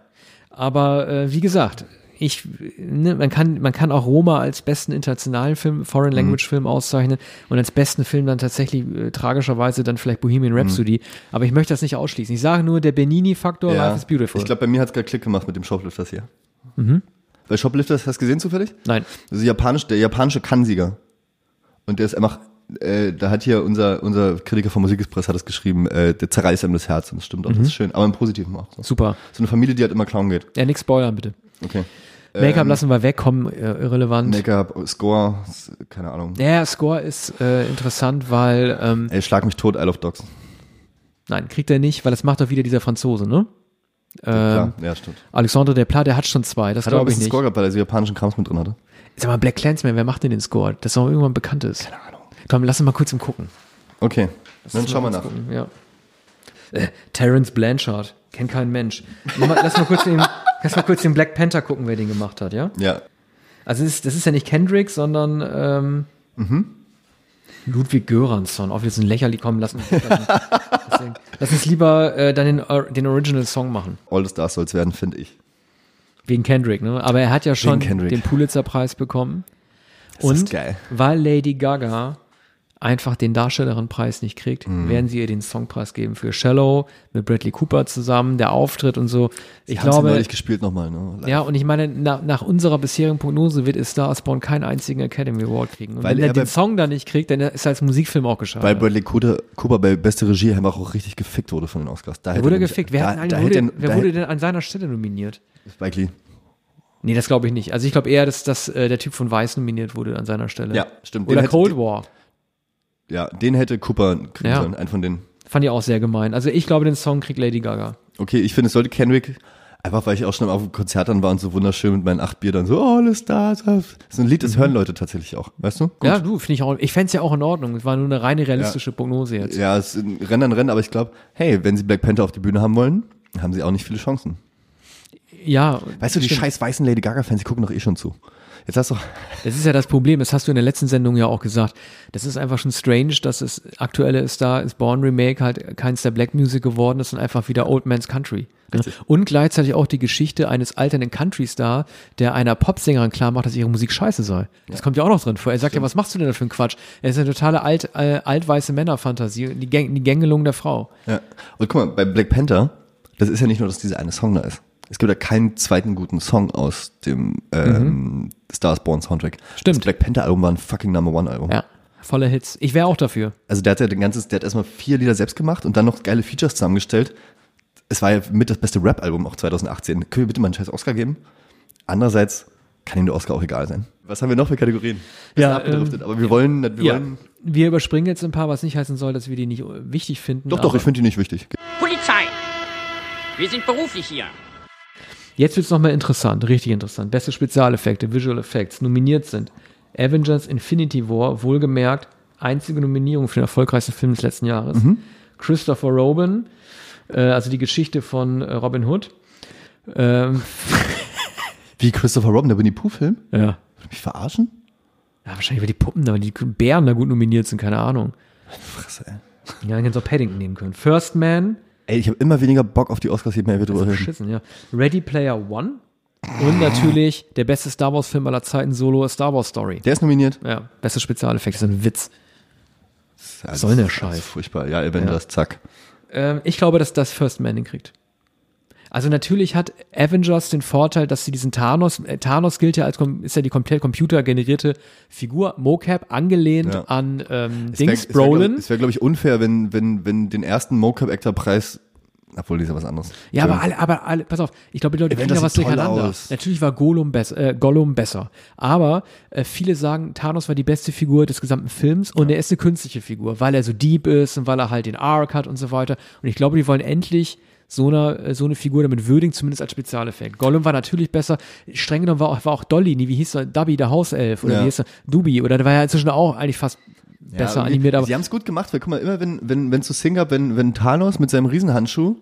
Aber äh, wie gesagt, ich, ne, man kann, man kann auch Roma als besten internationalen Film, Foreign Mhm. Language Film auszeichnen und als besten Film dann tatsächlich äh, tragischerweise dann vielleicht Bohemian Mhm. Rhapsody. Aber ich möchte das nicht ausschließen. Ich sage nur, der Benini-Faktor, ja. Life is Beautiful. Ich glaube, bei mir hat's gerade Klick gemacht mit dem Shoplifters hier. Weil Shoplifters, hast du gesehen zufällig? Nein. Das ist japanisch, der japanische Kann-Sieger. Und der ist einfach, äh, da hat hier unser, unser Kritiker vom Musikexpress hat es geschrieben, äh, der zerreißt einem das Herz und das stimmt auch, das ist schön, aber im Positiven auch. So. Super. so eine Familie, die halt immer klauen geht. Ja, nix spoilern, bitte. Okay. Make-up Ähm, lassen wir weg, kommen, äh, irrelevant. Make-up, Score, keine Ahnung. Der Score ist äh, interessant, weil, ähm, Ey, schlag mich tot, Isle of Dogs. nein, kriegt er nicht, weil das macht doch wieder dieser Franzose, ne? Ähm, Klar, ja, stimmt. Alexandre Desplat, der hat schon zwei, das glaube ich nicht. Score gehabt, weil er so japanischen Krams mit drin hatte. Sag mal, Black Clansman, wer macht denn den Score? Das auch irgendwann bekannt ist. Keine Ahnung. Komm, lass uns mal kurz im gucken. Okay, dann Lass schauen wir nach. gucken, Ja. Äh, Terence Blanchard, kennt kein Mensch. Lass mal, lass mal, kurz den, mal kurz den Black Panther gucken, wer den gemacht hat, ja? Ja, Also das ist, das ist ja nicht Kendrick, sondern ähm, Mhm. Ludwig Göransson. Auch jetzt ein lächerlich kommen lassen. lass, uns- lass uns lieber äh, dann den, Or- den Original Song machen. All the Stars soll's werden, finde ich. Wegen Kendrick, ne? Aber er hat ja schon den Pulitzer-Preis bekommen. Das Und ist geil. weil Lady Gaga einfach den Darstellerin-Preis nicht kriegt, Mhm. werden sie ihr den Songpreis geben für Shallow mit Bradley Cooper zusammen, der Auftritt und so. Ich sie glaube, neulich gespielt nochmal, ne? ja, und ich meine, na, nach unserer bisherigen Prognose wird es Star Spawn keinen einzigen Academy Award kriegen. Und Weil wenn er er den Song dann nicht kriegt, dann ist er als Musikfilm auch Weil gescheitert. Bradley Cooper, Cooper bei beste Regie einfach auch richtig gefickt wurde von den Oscars. Da Er hätte wurde gefickt. Wer, da, da wurde, hätte, wer da wurde hätte, denn an seiner Stelle nominiert? Spike Lee. Nee, das glaube ich nicht. Also ich glaube eher, dass, dass äh, der Typ von Weiß nominiert wurde an seiner Stelle. Ja, stimmt. Den Oder hätte- Cold den- War. Ja, den hätte Cooper kriegen Ja. sollen, einen von denen. Fand ich auch sehr gemein. Also ich glaube, den Song kriegt Lady Gaga. Okay, ich finde, es sollte Kendrick, einfach weil ich auch schon auf dem Konzert dann war und so wunderschön mit meinen acht Bier dann so, oh, alles da. Das ist ein Lied, das hören Leute tatsächlich auch, weißt du? Gut. Mhm. Ja, du, finde ich auch. Ich fände es ja auch in Ordnung. Es war nur eine reine realistische Prognose jetzt. Ja, es ist ein Rennen an Rennen, aber ich glaube, hey, wenn sie Black Panther auf die Bühne haben wollen, haben sie auch nicht viele Chancen. Ja. Weißt du, die stimmt. scheiß weißen Lady Gaga-Fans, die gucken doch eh schon zu. Jetzt hast du, Das ist ja das Problem, das hast du in der letzten Sendung ja auch gesagt. Das ist einfach schon strange, dass das aktuelle Star is Born Remake halt keins der Black Music geworden ist und einfach wieder Old Man's Country. Ne? Und gleichzeitig auch die Geschichte eines alternden Country-Star, der einer Popsängerin klar macht, dass ihre Musik scheiße sei. Das kommt ja auch noch drin vor. Er sagt ja, was machst du denn da für einen Quatsch? Er ist eine totale alt, äh, altweiße Männerfantasie, die, Gäng, die Gängelung der Frau. ja. Und guck mal, bei Black Panther, das ist ja nicht nur, dass dieser eine Song da ist. Es gibt ja keinen zweiten guten Song aus dem ähm, Stars Born Soundtrack. Stimmt. Das Black Panther Album war ein fucking Number One Album. Ja, volle Hits. Ich wäre auch dafür. Also der hat ja den ganzes, der hat erstmal vier Lieder selbst gemacht und dann noch geile Features zusammengestellt. Es war ja mit das beste Rap-Album auch 2018. Können wir bitte mal einen scheiß Oscar geben? Andererseits kann ihm der Oscar auch egal sein. Was haben wir noch für Kategorien? Wir Ja, abgedriftet, ähm, aber wir wollen, wir Ja. wollen. Wir überspringen jetzt ein paar, was nicht heißen soll, dass wir die nicht wichtig finden. Doch, doch, ich finde die nicht wichtig. Polizei. Wir sind beruflich hier. Jetzt wird's noch mal interessant, richtig interessant. Beste Spezialeffekte, Visual Effects nominiert sind Avengers Infinity War, wohlgemerkt, einzige Nominierung für den erfolgreichsten Film des letzten Jahres. Christopher Robin, äh, also die Geschichte von äh, Robin Hood. Ähm, Wie Christopher Robin, der Winnie Pooh-Film? ja. Will mich verarschen? ja, wahrscheinlich, weil die Puppen da, weil die Bären da gut nominiert sind, keine Ahnung. Fresse, ey. Ja, dann hätten sie auch Paddington nehmen können. First Man, Ey, ich habe immer weniger Bock auf die Oscars, je mehr wir drüber reden. beschissen, ja. Ready Player One und natürlich der beste Star Wars Film aller Zeiten, Solo Star Wars Story. Der ist nominiert. Ja, beste Spezialeffekte, das ist ein Witz. Was soll der Scheiß? Furchtbar. Ja, Avengers, zack. Ähm, ich glaube, dass das First Man den kriegt. Also natürlich hat Avengers den Vorteil, dass sie diesen Thanos, äh, Thanos gilt ja als, ist ja die komplett computergenerierte Figur, Mocap, angelehnt Ja. an ähm, Es wär- Dings, es wär, Brolin. Es wäre, glaube ich, unfair, wenn, wenn, wenn den ersten Mocap-Actor-Preis, obwohl, das ist ja was anderes. Ja, aber alle, aber alle, pass auf, ich glaube, die Leute kriegen da was durcheinander. aus. Natürlich war Gollum, bess äh, Gollum besser. Aber äh, viele sagen, Thanos war die beste Figur des gesamten Films und er ist eine künstliche Figur, weil er so deep ist und weil er halt den Arc hat und so weiter. Und ich glaube, die wollen endlich so eine, äh, so eine Figur damit würdigen, zumindest als Spezialeffekt. Gollum war natürlich besser. Streng genommen war auch, war auch Dolly, nee, wie hieß er? Dubby, der Hauself, oder Ja. wie hieß er? Dubi, oder der war ja inzwischen auch eigentlich fast besser irgendwie- animiert, aber Sie haben es gut gemacht, weil guck mal, immer wenn, wenn, wenn zu Sing gab, wenn, wenn Thanos mit seinem Riesenhandschuh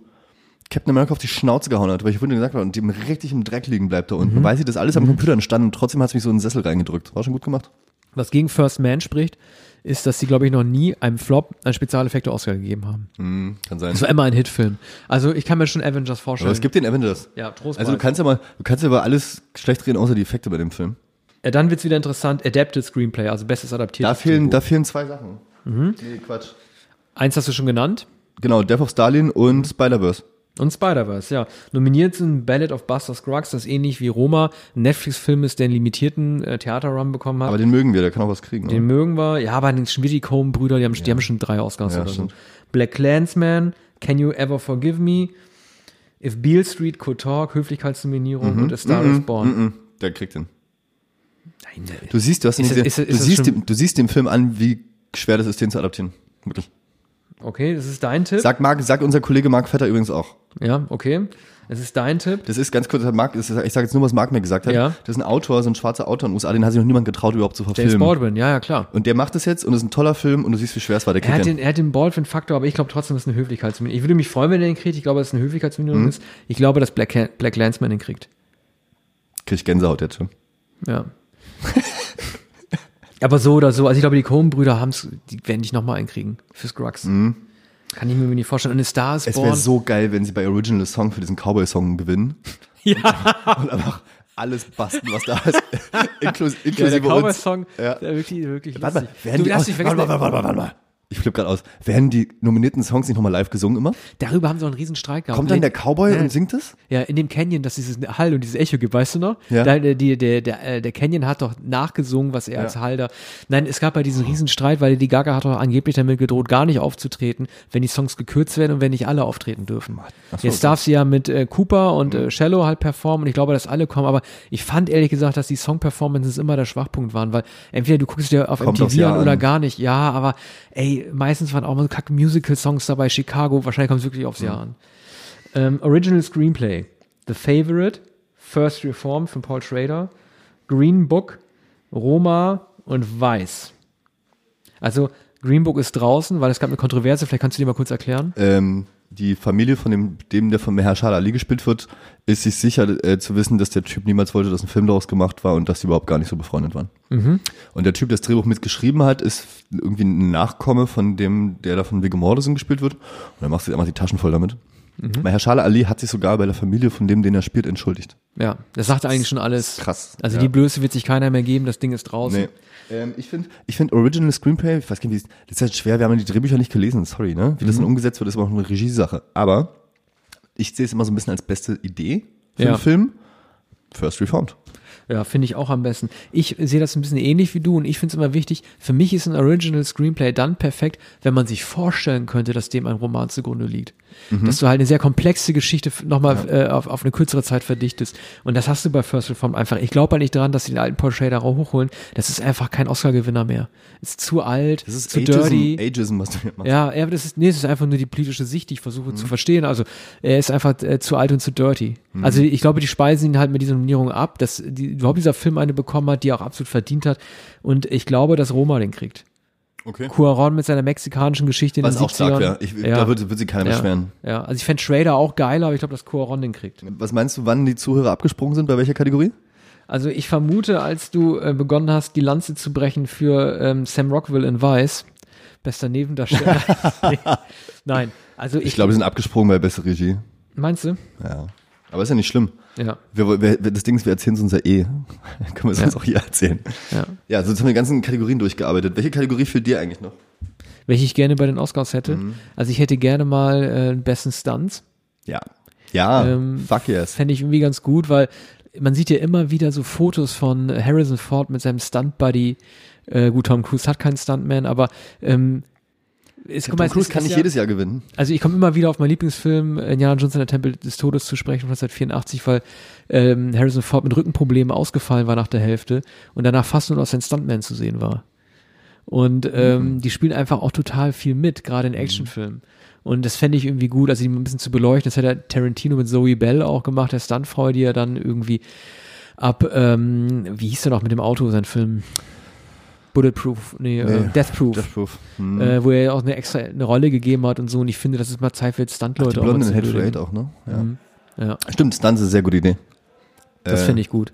Captain America auf die Schnauze gehauen hat, weil ich vorhin gesagt habe, und dem richtig im Dreck liegen bleibt da Mhm. unten. Weiß ich, das alles am Computer entstanden und trotzdem hat es mich so in den Sessel reingedrückt. War schon gut gemacht. was gegen First Man spricht, ist, dass sie, glaube ich, noch nie einem Flop an Spezialeffekte Oscar gegeben haben. Mhm, kann sein. Das war immer ein Hitfilm. Also ich kann mir schon Avengers vorstellen. Aber es gibt den Avengers. ja, Trost. Also du kannst ja mal, du kannst ja über alles schlecht reden, außer die Effekte bei dem Film. ja, dann wird's wieder interessant. Adapted Screenplay, also bestes adaptiertes Da fehlen, da fehlen zwei Sachen. Mhm. Nee, Quatsch. Eins hast du schon genannt. Genau, Death of Stalin und. Spider-Verse. Und Spider-Verse, ja. Nominiert sind Ballad of Buster Scruggs, das ähnlich wie Roma ein Netflix-Film ist, der einen limitierten äh, Theaterrun bekommen hat. Aber den mögen wir, der kann auch was kriegen. den oder? mögen wir. Ja, aber den wieder die haben, die haben schon drei Oscars Ja, oder stimmt. so. Black Clansman, Can You Ever Forgive Me, If Beale Street Could Talk, Höflichkeitsnominierung und A Star is Born. Mhm, der kriegt den. Nein, Du siehst, du hast Ist gesehen. ist- ist du siehst, dem, du siehst dem Film an, wie schwer das ist, den zu adaptieren. Wirklich. Okay, das ist dein Tipp. Sag, Marc, sag unser Kollege Marc Vetter übrigens auch. Ja, okay. Es ist dein Tipp. Das ist ganz kurz, das ist, ich sage jetzt nur, was Marc mir gesagt hat. Ja. Das ist ein Autor, so ein schwarzer Autor in den USA, den hat sich noch niemand getraut, überhaupt zu James verfilmen. Baldwin, ja, ja, klar. Und der macht das jetzt und es ist ein toller Film und du siehst, wie schwer es war. Der Er hat, den, er hat den Baldwin-Faktor, aber ich glaube trotzdem, dass es eine Höflichkeitsminderung Ich würde mich freuen, wenn er den kriegt. Ich glaube, dass es eine Höflichkeitsminderung Mhm. ist. Ich glaube, dass Black, Black Landsman den kriegt. Krieg ich Gänsehaut jetzt schon. Ja. aber so oder so, also ich glaube, die Coen-Brüder haben es, die werden dich nochmal einkriegen für Scruggs. Kann ich mir nicht vorstellen. Und eine Star is Mhm. Es wäre so geil, wenn sie bei Original Song für diesen Cowboy-Song gewinnen. ja, Und einfach alles basteln, was da ist. Inklus, ja, der inklusive. Cowboy-Song, Ja. wirklich, wirklich Warte mal, werden Du die darfst aus, nicht warte, vergessen, warte, warte, warte, warte. Ich flippe gerade aus. Werden die nominierten Songs nicht nochmal live gesungen immer? darüber haben sie auch einen riesen Streit gehabt. Kommt dann der Cowboy Ja. und singt es? Ja, in dem Canyon, dass dieses Hall und dieses Echo gibt, weißt du noch? Ja. Da, der, die, der, der, äh, der Canyon hat doch nachgesungen, was er als Hall da. Nein, es gab bei diesen riesen Streit, weil die Gaga hat doch angeblich damit gedroht, gar nicht aufzutreten, wenn die Songs gekürzt werden und wenn nicht alle auftreten dürfen. So, Jetzt darf sie ja mit äh, Cooper und äh, Shallow halt performen und ich glaube, dass alle kommen, aber ich fand ehrlich gesagt, dass die Song-Performances immer der Schwachpunkt waren, weil entweder du guckst dir auf Kommt MTV an oder gar nicht. Ja, aber ey, meistens waren auch mal so kack Musical-Songs dabei, Chicago, wahrscheinlich kommt es wirklich aufs Jahr an. Ähm, Original Screenplay. The Favorite, First Reform von Paul Schrader, Green Book, Roma und Weiß. Also Green Book ist draußen, weil es gab eine Kontroverse, vielleicht kannst du dir mal kurz erklären. Ähm, die Familie von dem, dem der von Mahershala Ali gespielt wird, ist sich sicher äh, zu wissen, dass der Typ niemals wollte, dass ein Film daraus gemacht war und dass die überhaupt gar nicht so befreundet waren. Und der Typ, der das Drehbuch mitgeschrieben hat, ist irgendwie ein Nachkomme von dem, der da von Viggo Mortensen gespielt wird. Und dann machst du dir einfach die Taschen voll damit. Mahershala Ali hat sich sogar bei der Familie von dem, den er spielt, entschuldigt. Ja, das sagt eigentlich schon alles. Krass. Also Ja. die Blöße wird sich keiner mehr geben, das Ding ist draußen. Nee. Ähm, ich finde, ich finde Original Screenplay, ich weiß gar nicht, wie es, das ist halt schwer, wir haben ja die Drehbücher nicht gelesen, sorry, ne? Wie das Mhm. dann umgesetzt wird, ist immer auch eine Regiesache. Aber ich sehe es immer so ein bisschen als beste Idee für Ja. einen Film. First Reformed. Ja, finde ich auch am besten. Ich sehe das ein bisschen ähnlich wie du und ich finde es immer wichtig, für mich ist ein Original Screenplay dann perfekt, wenn man sich vorstellen könnte, dass dem ein Roman zugrunde liegt. Dass du halt eine sehr komplexe Geschichte nochmal äh, auf, auf eine kürzere Zeit verdichtest. Und das hast du bei First Reformed einfach. Ich glaube halt nicht daran, dass sie den alten Paul Schrader hochholen. Das ist einfach kein Oscar-Gewinner mehr. Ist zu alt, Das ist zu Ageism, dirty. Ageism, was du hier machst. Ja, ja, das ist, nee, das ist einfach nur die politische Sicht, die ich versuche Mhm. zu verstehen. Also, er ist einfach äh, zu alt und zu dirty. Also, ich glaube, die speisen ihn halt mit dieser Nominierung ab, dass die, überhaupt dieser Film eine bekommen hat, die er auch absolut verdient hat. Und ich glaube, dass Roma den kriegt. Okay. Cuaron mit seiner mexikanischen Geschichte in Was den auch stark 70ern. wäre. Ich- Da wird, wird sich keiner ja, beschweren. ja, also ich fände Schrader auch geiler, aber ich glaube, dass Cuaron den kriegt. Was meinst du, wann die Zuhörer abgesprungen sind? Bei welcher Kategorie? Also ich vermute, als du äh, begonnen hast, die Lanze zu brechen für ähm, Sam Rockwell in Weiß, bester Nebendarsteller. Nein, also ich, Ich glaube, die sind abgesprungen bei beste Regie. meinst du? Ja. Aber ist ja nicht schlimm. Ja. Wir, wir, das Ding ist, wir erzählen es unser eh. Können wir es uns auch hier erzählen. Ja. Ja, so jetzt haben wir die ganzen Kategorien durchgearbeitet. Welche Kategorie fehlt dir eigentlich noch? welche ich gerne bei den Oscars hätte. Mhm. Also ich hätte gerne mal äh, besten Stunts. Ja. Ja, Ähm, fuck yes. Fände ich irgendwie ganz gut, weil man sieht ja immer wieder so Fotos von Harrison Ford mit seinem Stunt-Buddy. Äh, gut, Tom Cruise hat keinen Stuntman, aber ähm, ist, guck mal, es Cruise kann nicht ja, jedes Jahr gewinnen. Also ich komme immer wieder auf meinen Lieblingsfilm äh, Indiana Jones und der Tempel des Todes zu sprechen von 1984, weil ähm, Harrison Ford mit Rückenproblemen ausgefallen war nach der Hälfte und danach fast nur noch sein Stuntman zu sehen war. Und ähm, die spielen einfach auch total viel mit, gerade in Actionfilmen. Und das fände ich irgendwie gut, also die ein bisschen zu beleuchten. Das hat ja Tarantino mit Zoe Bell auch gemacht, der Stuntfrau, die ja dann irgendwie ab, ähm, wie hieß der noch mit dem Auto, sein Film? Bulletproof, nee, Äh, Nee, Deathproof. Deathproof. Hm. Äh, wo er ja auch eine extra eine Rolle gegeben hat und so. Und ich finde, das ist mal Zeit für jetzt Ach, Stuntleute die Blonde in Head auch, ne? Ja. Mhm. Ja, Stimmt, Stunts ist eine sehr gute Idee. das Äh, finde ich gut.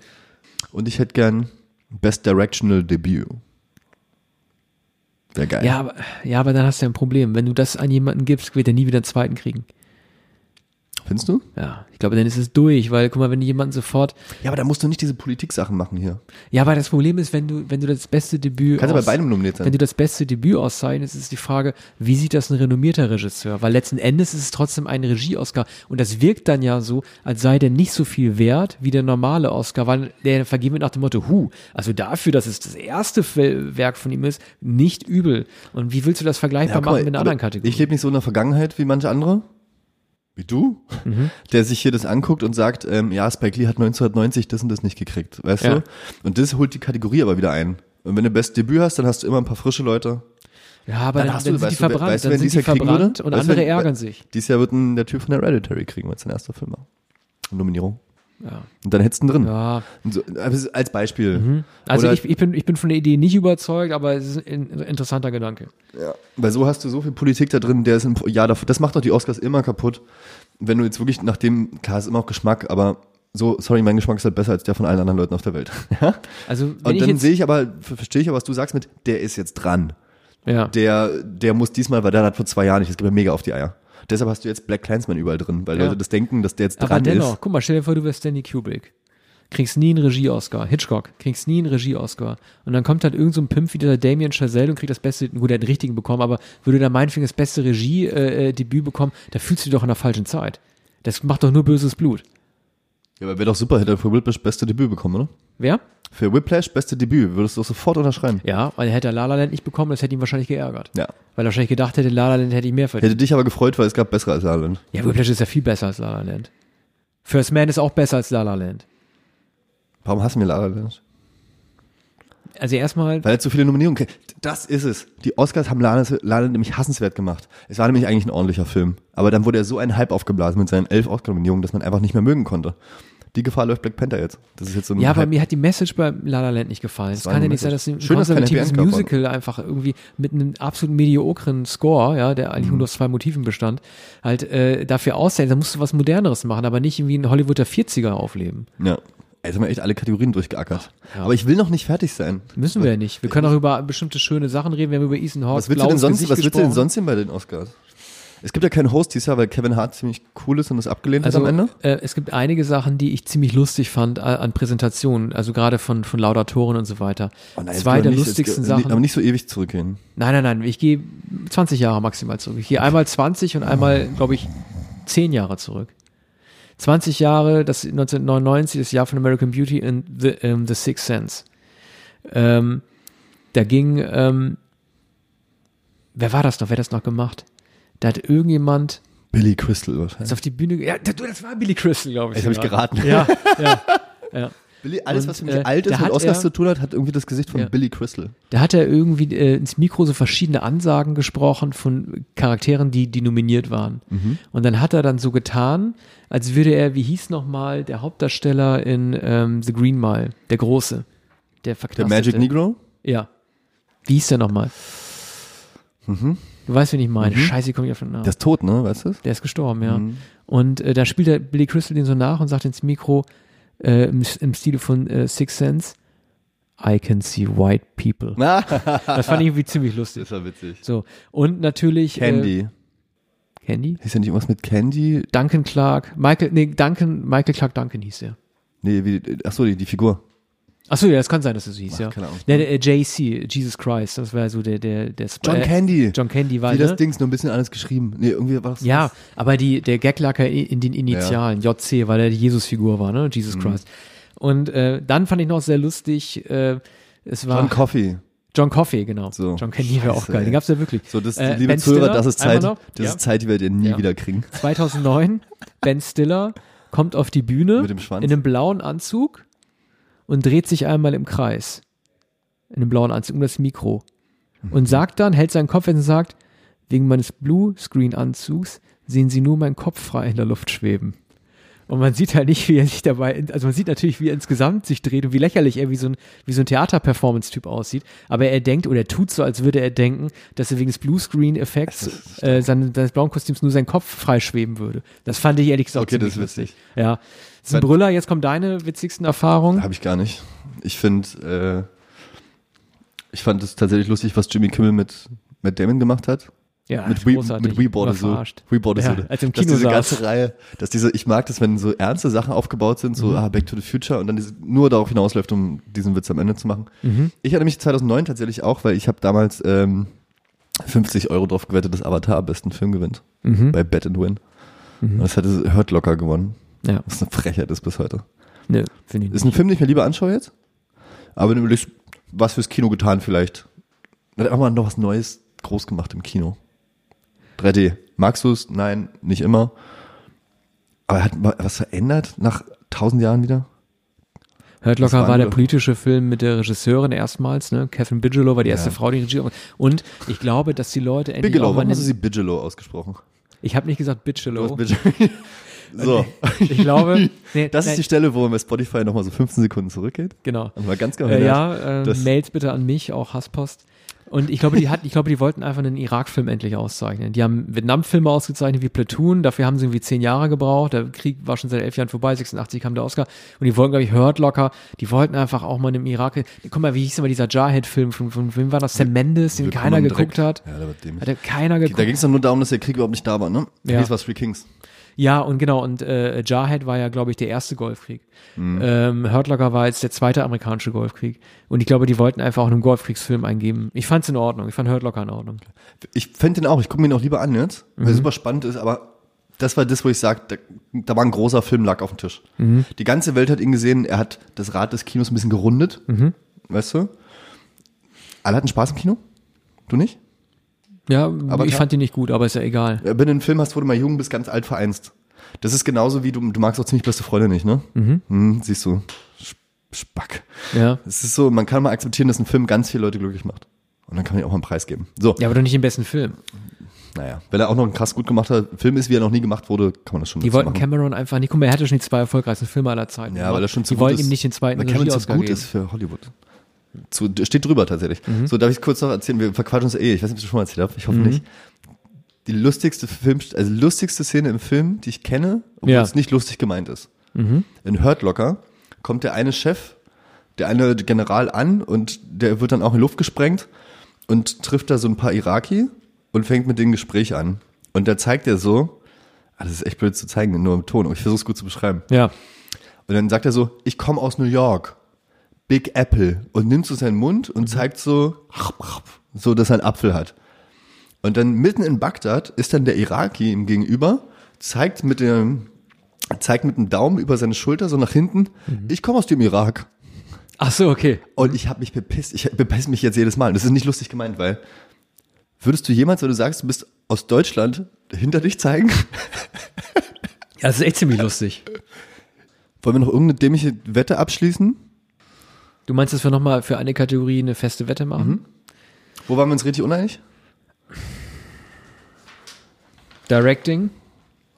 Und ich hätte gern Best Directional Debut. Wäre geil. Ja aber, ja, aber dann hast du ja ein Problem. Wenn du das an jemanden gibst, wird er nie wieder einen zweiten kriegen. Findest du? Ja, ich glaube, dann ist es durch, weil, guck mal, wenn du jemanden sofort. Ja, aber da musst du nicht diese Politik-Sachen machen hier. Ja, aber das Problem ist, wenn du, wenn du das beste Debüt. Kannst du bei aus- beidem nominiert Wenn sein. du das beste Debüt auszeichnest, ist die Frage, wie sieht das ein renommierter Regisseur? Weil letzten Endes ist es trotzdem ein Regie-Oscar und das wirkt dann ja so, als sei der nicht so viel wert wie der normale Oscar, weil der vergeben wird nach dem Motto, hu, also dafür, dass es das erste Werk von ihm ist, nicht übel. Und wie willst du das vergleichbar guck mal, machen mit einer anderen Kategorie? Ich lebe nicht so in der Vergangenheit wie manche andere. Wie du? Mhm. Der sich hier das anguckt und sagt, ähm, ja, Spike Lee hat 1990 das und das nicht gekriegt, weißt Ja. du? Und das holt die Kategorie aber wieder ein. Und wenn du Best Debüt hast, dann hast du immer ein paar frische Leute. ja, aber Dann dann, hast dann du- sind weißt die du, verbrannt, weißt dann sind die verbrannt und Weißt andere ärgern sich. Dieses Jahr wird ein, der Typ von Hereditary kriegen, weil es sein erster Film war. Nominierung. Ja. Und dann hättest du ihn drin. ja. So, also als Beispiel. Also Oder- ich, ich, bin, ich bin von der Idee nicht überzeugt, aber es ist ein interessanter Gedanke. Ja, weil so hast du so viel Politik da drin, der ist Jahr davor. Das macht doch die Oscars immer kaputt. Wenn du jetzt wirklich nach dem, klar, ist immer auch Geschmack, aber so, sorry, mein Geschmack ist halt besser als der von allen anderen Leuten auf der Welt. Ja? Also wenn Und dann sehe ich aber, ver- verstehe ich aber, was du sagst mit, der ist jetzt dran. ja. Der, der muss diesmal, weil der hat vor zwei Jahren nicht, das gibt mir mega auf die Eier. Deshalb hast du jetzt Black Clansman überall drin, weil Ja. Leute das denken, dass der jetzt Aber dran dennoch, ist. guck mal, stell dir vor, du wärst Stanley Kubrick. Kriegst nie einen Regie-Oscar. Hitchcock, kriegst nie einen Regie-Oscar. Und dann kommt halt irgend so ein Pimp wie dieser Damien Chazelle und kriegt das beste, gut, er hat den richtigen bekommen, aber würde da meinetwegen das beste Regie-Debüt bekommen, da fühlst du dich doch in der falschen Zeit. Das macht doch nur böses Blut. Ja, aber wäre doch super, hätte er für Whiplash beste Debüt bekommen, oder? Wer? Für Whiplash beste Debüt, würdest du sofort unterschreiben. Ja, weil er hätte La La Land nicht bekommen, das hätte ihn wahrscheinlich geärgert. Ja. Weil er wahrscheinlich gedacht hätte, La La Land hätte ich mehr verdient. Hätte dich aber gefreut, weil es gab bessere als La La Land. Ja, Whiplash ist ja viel besser als La La Land. First Man ist auch besser als La La Land. Warum hassen wir La La Land? Also erstmal, Weil er zu viele Nominierungen kriegt. Das ist es. Die Oscars haben La La La Land nämlich hassenswert gemacht. Es war nämlich eigentlich ein ordentlicher Film. Aber dann wurde er so ein Hype aufgeblasen mit seinen elf Oscar-Nominierungen, dass man einfach nicht mehr mögen konnte. Die Gefahr läuft Black Panther jetzt. Das ist jetzt so ein Ja, aber mir hat die Message bei La La Land nicht gefallen. Es kann ja nicht sein, dass ein Schön, dass konservatives gab, Musical einfach irgendwie mit einem absolut mediokren Score, ja, der eigentlich Mhm. nur aus zwei Motiven bestand, halt äh, dafür aussehen. Da musst du was Moderneres machen, aber nicht irgendwie ein Hollywood der 40er aufleben. Ja. Jetzt haben wir echt alle Kategorien durchgeackert. Aber ich will noch nicht fertig sein. Müssen wir ja nicht. Wir können auch über bestimmte schöne Sachen reden. Wir haben über Ethan Hawke Was willst du denn sonst, Gesicht was willst du denn sonst denn bei den Oscars? Es gibt ja keinen Host dieses Jahr, weil Kevin Hart ziemlich cool ist und das abgelehnt Also hat am Ende. äh, es gibt einige Sachen, die ich ziemlich lustig fand äh, an Präsentationen, also gerade von von Laudatoren und so weiter. Oh nein, Zwei der nicht- lustigsten Sachen. Aber nicht so ewig zurückgehen. Nein, nein, nein. Ich gehe 20 Jahre maximal zurück. Ich gehe einmal 20 und einmal, glaube ich, 10 Jahre zurück. 20 Jahre, das 1999, das Jahr von American Beauty und The, ähm, The Sixth Sense. Ähm, da ging, ähm, wer war das noch? Wer hat das noch gemacht? Da hat irgendjemand Billy Crystal ist wahrscheinlich. auf die Bühne, ja, das war Billy Crystal, glaube ich. Jetzt hab ich geraten. Ja, ja, ja. Billy, alles, Und, was mich äh, alt ist und mit Oscars er- zu tun hat, hat irgendwie das Gesicht von Ja. Billy Crystal. Da hat er irgendwie äh, ins Mikro so verschiedene Ansagen gesprochen von Charakteren, die, die nominiert waren. Mhm. Und dann hat er dann so getan, als würde er, wie hieß nochmal der Hauptdarsteller in ähm, The Green Mile, der Große, der Der verknastete. Magic Negro? Ja. Wie hieß der nochmal? Mhm. Du weißt, wen ich meine. Scheiße, ich komme nicht auf den Namen. Der ist tot, ne? Weißt du? Der ist gestorben, ja. Mhm. Und äh, da spielt der Billy Crystal den so nach und sagt ins Mikro äh, im, im Stile von äh, Six Sense, I can see white people. Das fand ich irgendwie ziemlich lustig. Das war witzig. So. Und natürlich. Candy. Äh, Candy? Hieß ja nicht irgendwas mit Candy? Duncan Clark. Michael, nee, Duncan, Michael Clark Duncan hieß er. Nee, wie, ach so, die, die Figur. Achso, ja, das kann sein, dass es so hieß, Ach, ja. keine Ahnung. Der, der JC, Jesus Christ, das war so der, der, der Sp- John äh, Candy. John Candy war, Wie das ne? Dings, nur ein bisschen alles geschrieben. Nee, irgendwie war es. Ja, aber die, der Gaglacker in den Initialen, JC, weil er die Jesus-Figur war, ne? Jesus Mhm. Christ. Und äh, dann fand ich noch sehr lustig, äh, es war John Coffey. John Coffey, genau. So. John Candy war auch geil. Den gab's ja wirklich. So, das, Äh, liebe Ben Zuhörer, Stiller, das ist Zeit, das Ja. ist Zeit, die werdet ihr nie Ja. wieder kriegen. 2009, Ben Stiller kommt auf die Bühne Mit dem Schwanz. in einem blauen Anzug und dreht sich einmal im Kreis. In einem blauen Anzug um das Mikro. Mhm. Und sagt dann, hält seinen Kopf hin und sagt, wegen meines Blue-Screen-Anzugs sehen Sie nur meinen Kopf frei in der Luft schweben. Und man sieht halt nicht, wie er sich dabei, also man sieht natürlich, wie er insgesamt sich dreht und wie lächerlich er wie so ein, wie so ein Theater-Performance-Typ aussieht. Aber er denkt oder er tut so, als würde er denken, dass er wegen des Bluescreen-Effekts äh, seine, seines blauen Kostüms nur sein Kopf freischweben würde. Das fand ich ehrlich gesagt Okay, das ist lustig. Ja. Das ist ein Brüller, jetzt kommen deine witzigsten Erfahrungen. Habe ich gar nicht. Ich finde, äh, ich fand es tatsächlich lustig, was Jimmy Kimmel mit Matt Damon gemacht hat. Ja, mit We, mit We Bought a Zoo. Überverarscht. We Bought a Ja, Zoo. als im dass Kino diese saß. ganze Reihe, dass diese, ich mag das, wenn so ernste Sachen aufgebaut sind, Mhm. so ah, Back to the Future und dann diese, nur darauf hinausläuft, um diesen Witz am Ende zu machen. Mhm. Ich hatte mich 2009 tatsächlich auch, weil ich habe damals ähm, 50 Euro drauf gewettet, dass Avatar am besten Film gewinnt. Mhm. Bei Bet and Win. Und das hatte Hurt Locker gewonnen. Ja, Was eine Frechheit ist bis heute. ne, finde ich Ist nicht. ein Film, den ich mir lieber anschaue jetzt. Aber wenn du überlegst, was fürs Kino getan vielleicht. Hat auch mal noch was Neues groß gemacht im Kino. 3D. Magst du es? Nein, nicht immer. Aber er hat was verändert nach tausend Jahren wieder? Das Locker war war der politische Film mit der Regisseurin erstmals, ne? Catherine Bigelow war die erste Ja. Frau, die Regie. Und ich glaube, dass die Leute endlich Bigelow, warum hast du sie Bigelow ausgesprochen? Ich habe nicht gesagt Bigelow. so. Ich glaube, nee, Das ist die Stelle, wo man bei Spotify nochmal so 15 Sekunden zurückgeht. genau. Und mal ganz genau Äh, ja, äh, Mails bitte an mich, auch Hasspost. Und ich glaube, die hat, ich glaube, die wollten einfach einen Irak-Film endlich auszeichnen. Die haben Vietnam-Filme ausgezeichnet wie Platoon, dafür haben sie irgendwie zehn Jahre gebraucht. Der Krieg war schon seit elf Jahren vorbei, 86 kam der Oscar. Und die wollten, glaube ich, Hurt Locker, die wollten einfach auch mal im Irak. Guck mal, wie hieß immer dieser Jarhead-Film von, von wem war das? Sam Mendes, den keiner geguckt hat. Ja, der. Hat ja keiner geguckt. Da ging es doch nur darum, dass der Krieg überhaupt nicht da war, ne? Ja. Ja. war Three Kings. Ja, und genau, und äh, Jarhead war ja, glaube ich, der erste Golfkrieg. Mhm. Ähm, Hurt Locker war jetzt der zweite amerikanische Golfkrieg. Und ich glaube, die wollten einfach auch einen Golfkriegsfilm eingeben. Ich fand's in Ordnung. Ich fand Hurt Locker in Ordnung. Ich fände den auch, ich gucke mir ihn auch lieber an jetzt, weil Mhm. er super spannend ist, aber das war das, wo ich sage, da, da war ein großer Filmlack auf dem Tisch. Mhm. Die ganze Welt hat ihn gesehen, er hat das Rad des Kinos ein bisschen gerundet, Mhm. weißt du? Alle hatten Spaß im Kino? Du nicht? Ja, Aber ich fand die nicht gut, aber ist ja egal. Wenn du einen Film hast, wo du mal jung bist, ganz alt vereinst. Das ist genauso wie du, du magst auch ziemlich beste Freunde nicht, ne? Mhm. Hm, siehst du. Spack. Ja. Es ist so, man kann mal akzeptieren, dass ein Film ganz viele Leute glücklich macht. Und dann kann man ihm auch mal einen Preis geben. So, Ja, aber doch nicht im besten Film. naja. Wenn er auch noch einen krass gut gemachter Film ist, wie er noch nie gemacht wurde, kann man das schon Die wollten machen. Cameron einfach nicht. Guck mal, er hatte schon die zwei erfolgreichsten Filme aller Zeiten. Ja, weil er schon zu Die gut wollten ist. ihm nicht den zweiten Cameron zu gut ist für Hollywood. Zu, steht drüber tatsächlich. Mhm. So, darf ich kurz noch erzählen? Wir verquatschen uns eh. Ich weiß nicht, ob ich das schon mal erzählt habe. Ich hoffe nicht. Die lustigste Film, also lustigste Szene im Film, die ich kenne, obwohl Ja. es nicht lustig gemeint ist. Mhm. In Hurt Locker kommt der eine Chef, der eine General an und der wird dann auch in Luft gesprengt und trifft da so ein paar Iraki und fängt mit denen ein Gespräch an. Und da zeigt er so, ah, das ist echt blöd zu zeigen, nur im Ton, aber ich versuche es gut zu beschreiben. Ja. Und dann sagt er so, ich komme aus New York, Big Apple und nimmt so seinen Mund und zeigt so, so, dass er einen Apfel hat. Und dann mitten in Bagdad ist dann der Iraki ihm gegenüber, zeigt mit dem, zeigt mit dem Daumen über seine Schulter so nach hinten, ich komme aus dem Irak. Ach so, okay. Und ich habe mich bepisst. Ich bepiss mich jetzt jedes Mal. Das ist nicht lustig gemeint, weil würdest du jemals, wenn du sagst, du bist aus Deutschland, hinter dich zeigen? Ja, das ist echt ziemlich lustig. Wollen wir noch irgendeine dämliche Wette abschließen? Du meinst, dass wir nochmal für eine Kategorie eine feste Wette machen? Wo waren wir uns richtig uneinig? Directing.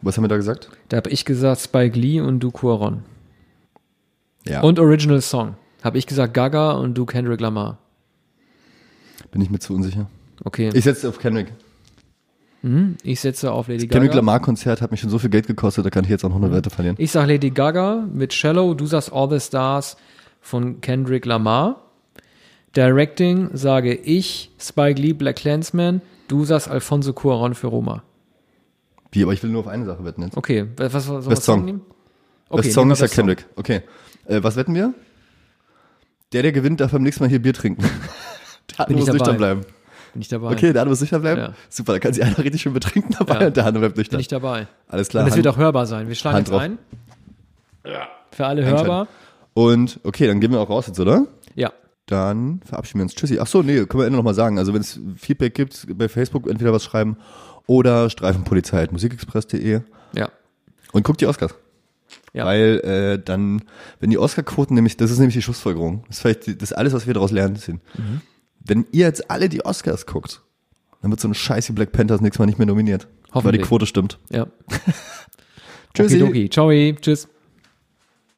Was haben wir da gesagt? Da habe ich gesagt Spike Lee und du Cuaron. Ja. Und Original Song. Habe ich gesagt Gaga und du Kendrick Lamar. Bin ich mir zu unsicher. Okay. Ich setze auf Kendrick. Ich setze auf Lady Gaga. Kendrick Lamar Konzert hat mich schon so viel Geld gekostet, da kann ich jetzt auch noch eine Wette verlieren. Ich sag Lady Gaga mit Shallow, du sagst All the Stars von Kendrick Lamar. Directing sage ich Spike Lee Black Clansman, du sagst Alfonso Cuaron für Roma. Wie, aber ich will nur auf eine Sache wetten jetzt. Okay, was, was soll Best Song. nehmen? Best Song ist ja Best Song. Kendrick. Okay. Äh, was wetten wir? Der, der gewinnt, darf beim nächsten Mal hier Bier trinken. Der andere Bin muss nüchtern dabei. bleiben. Bin ich dabei. Okay, der andere muss nüchtern bleiben. Ja. Super, da kann sich einer richtig schön betrinken dabei Ja. und der andere bleibt Bin nüchtern. ich dabei. Alles klar. Und es Hand- wird auch hörbar sein. Wir schlagen Hand jetzt drauf. ein. Ja. Für alle hörbar. Und okay, dann gehen wir auch raus jetzt, oder? Ja. Dann verabschieden wir uns. Tschüssi. Ach so, nee, können wir Ende noch mal sagen. Also wenn es Feedback gibt, bei Facebook entweder was schreiben oder streifenpolizei.musikexpress.de Ja. und guckt die Oscars. Ja. Weil äh, dann, wenn die Oscar-Quoten nämlich, das ist nämlich die Schlussfolgerung. Das ist vielleicht die, das ist alles, was wir daraus lernen sind. Mhm. Wenn ihr jetzt alle die Oscars guckt, dann wird so eine Scheiße Black Panthers nächstes Mal nicht mehr nominiert. Weil die Hoffentlich. Quote stimmt. Ja. Tschüssi. Okidoki. Ciao. Tschüss.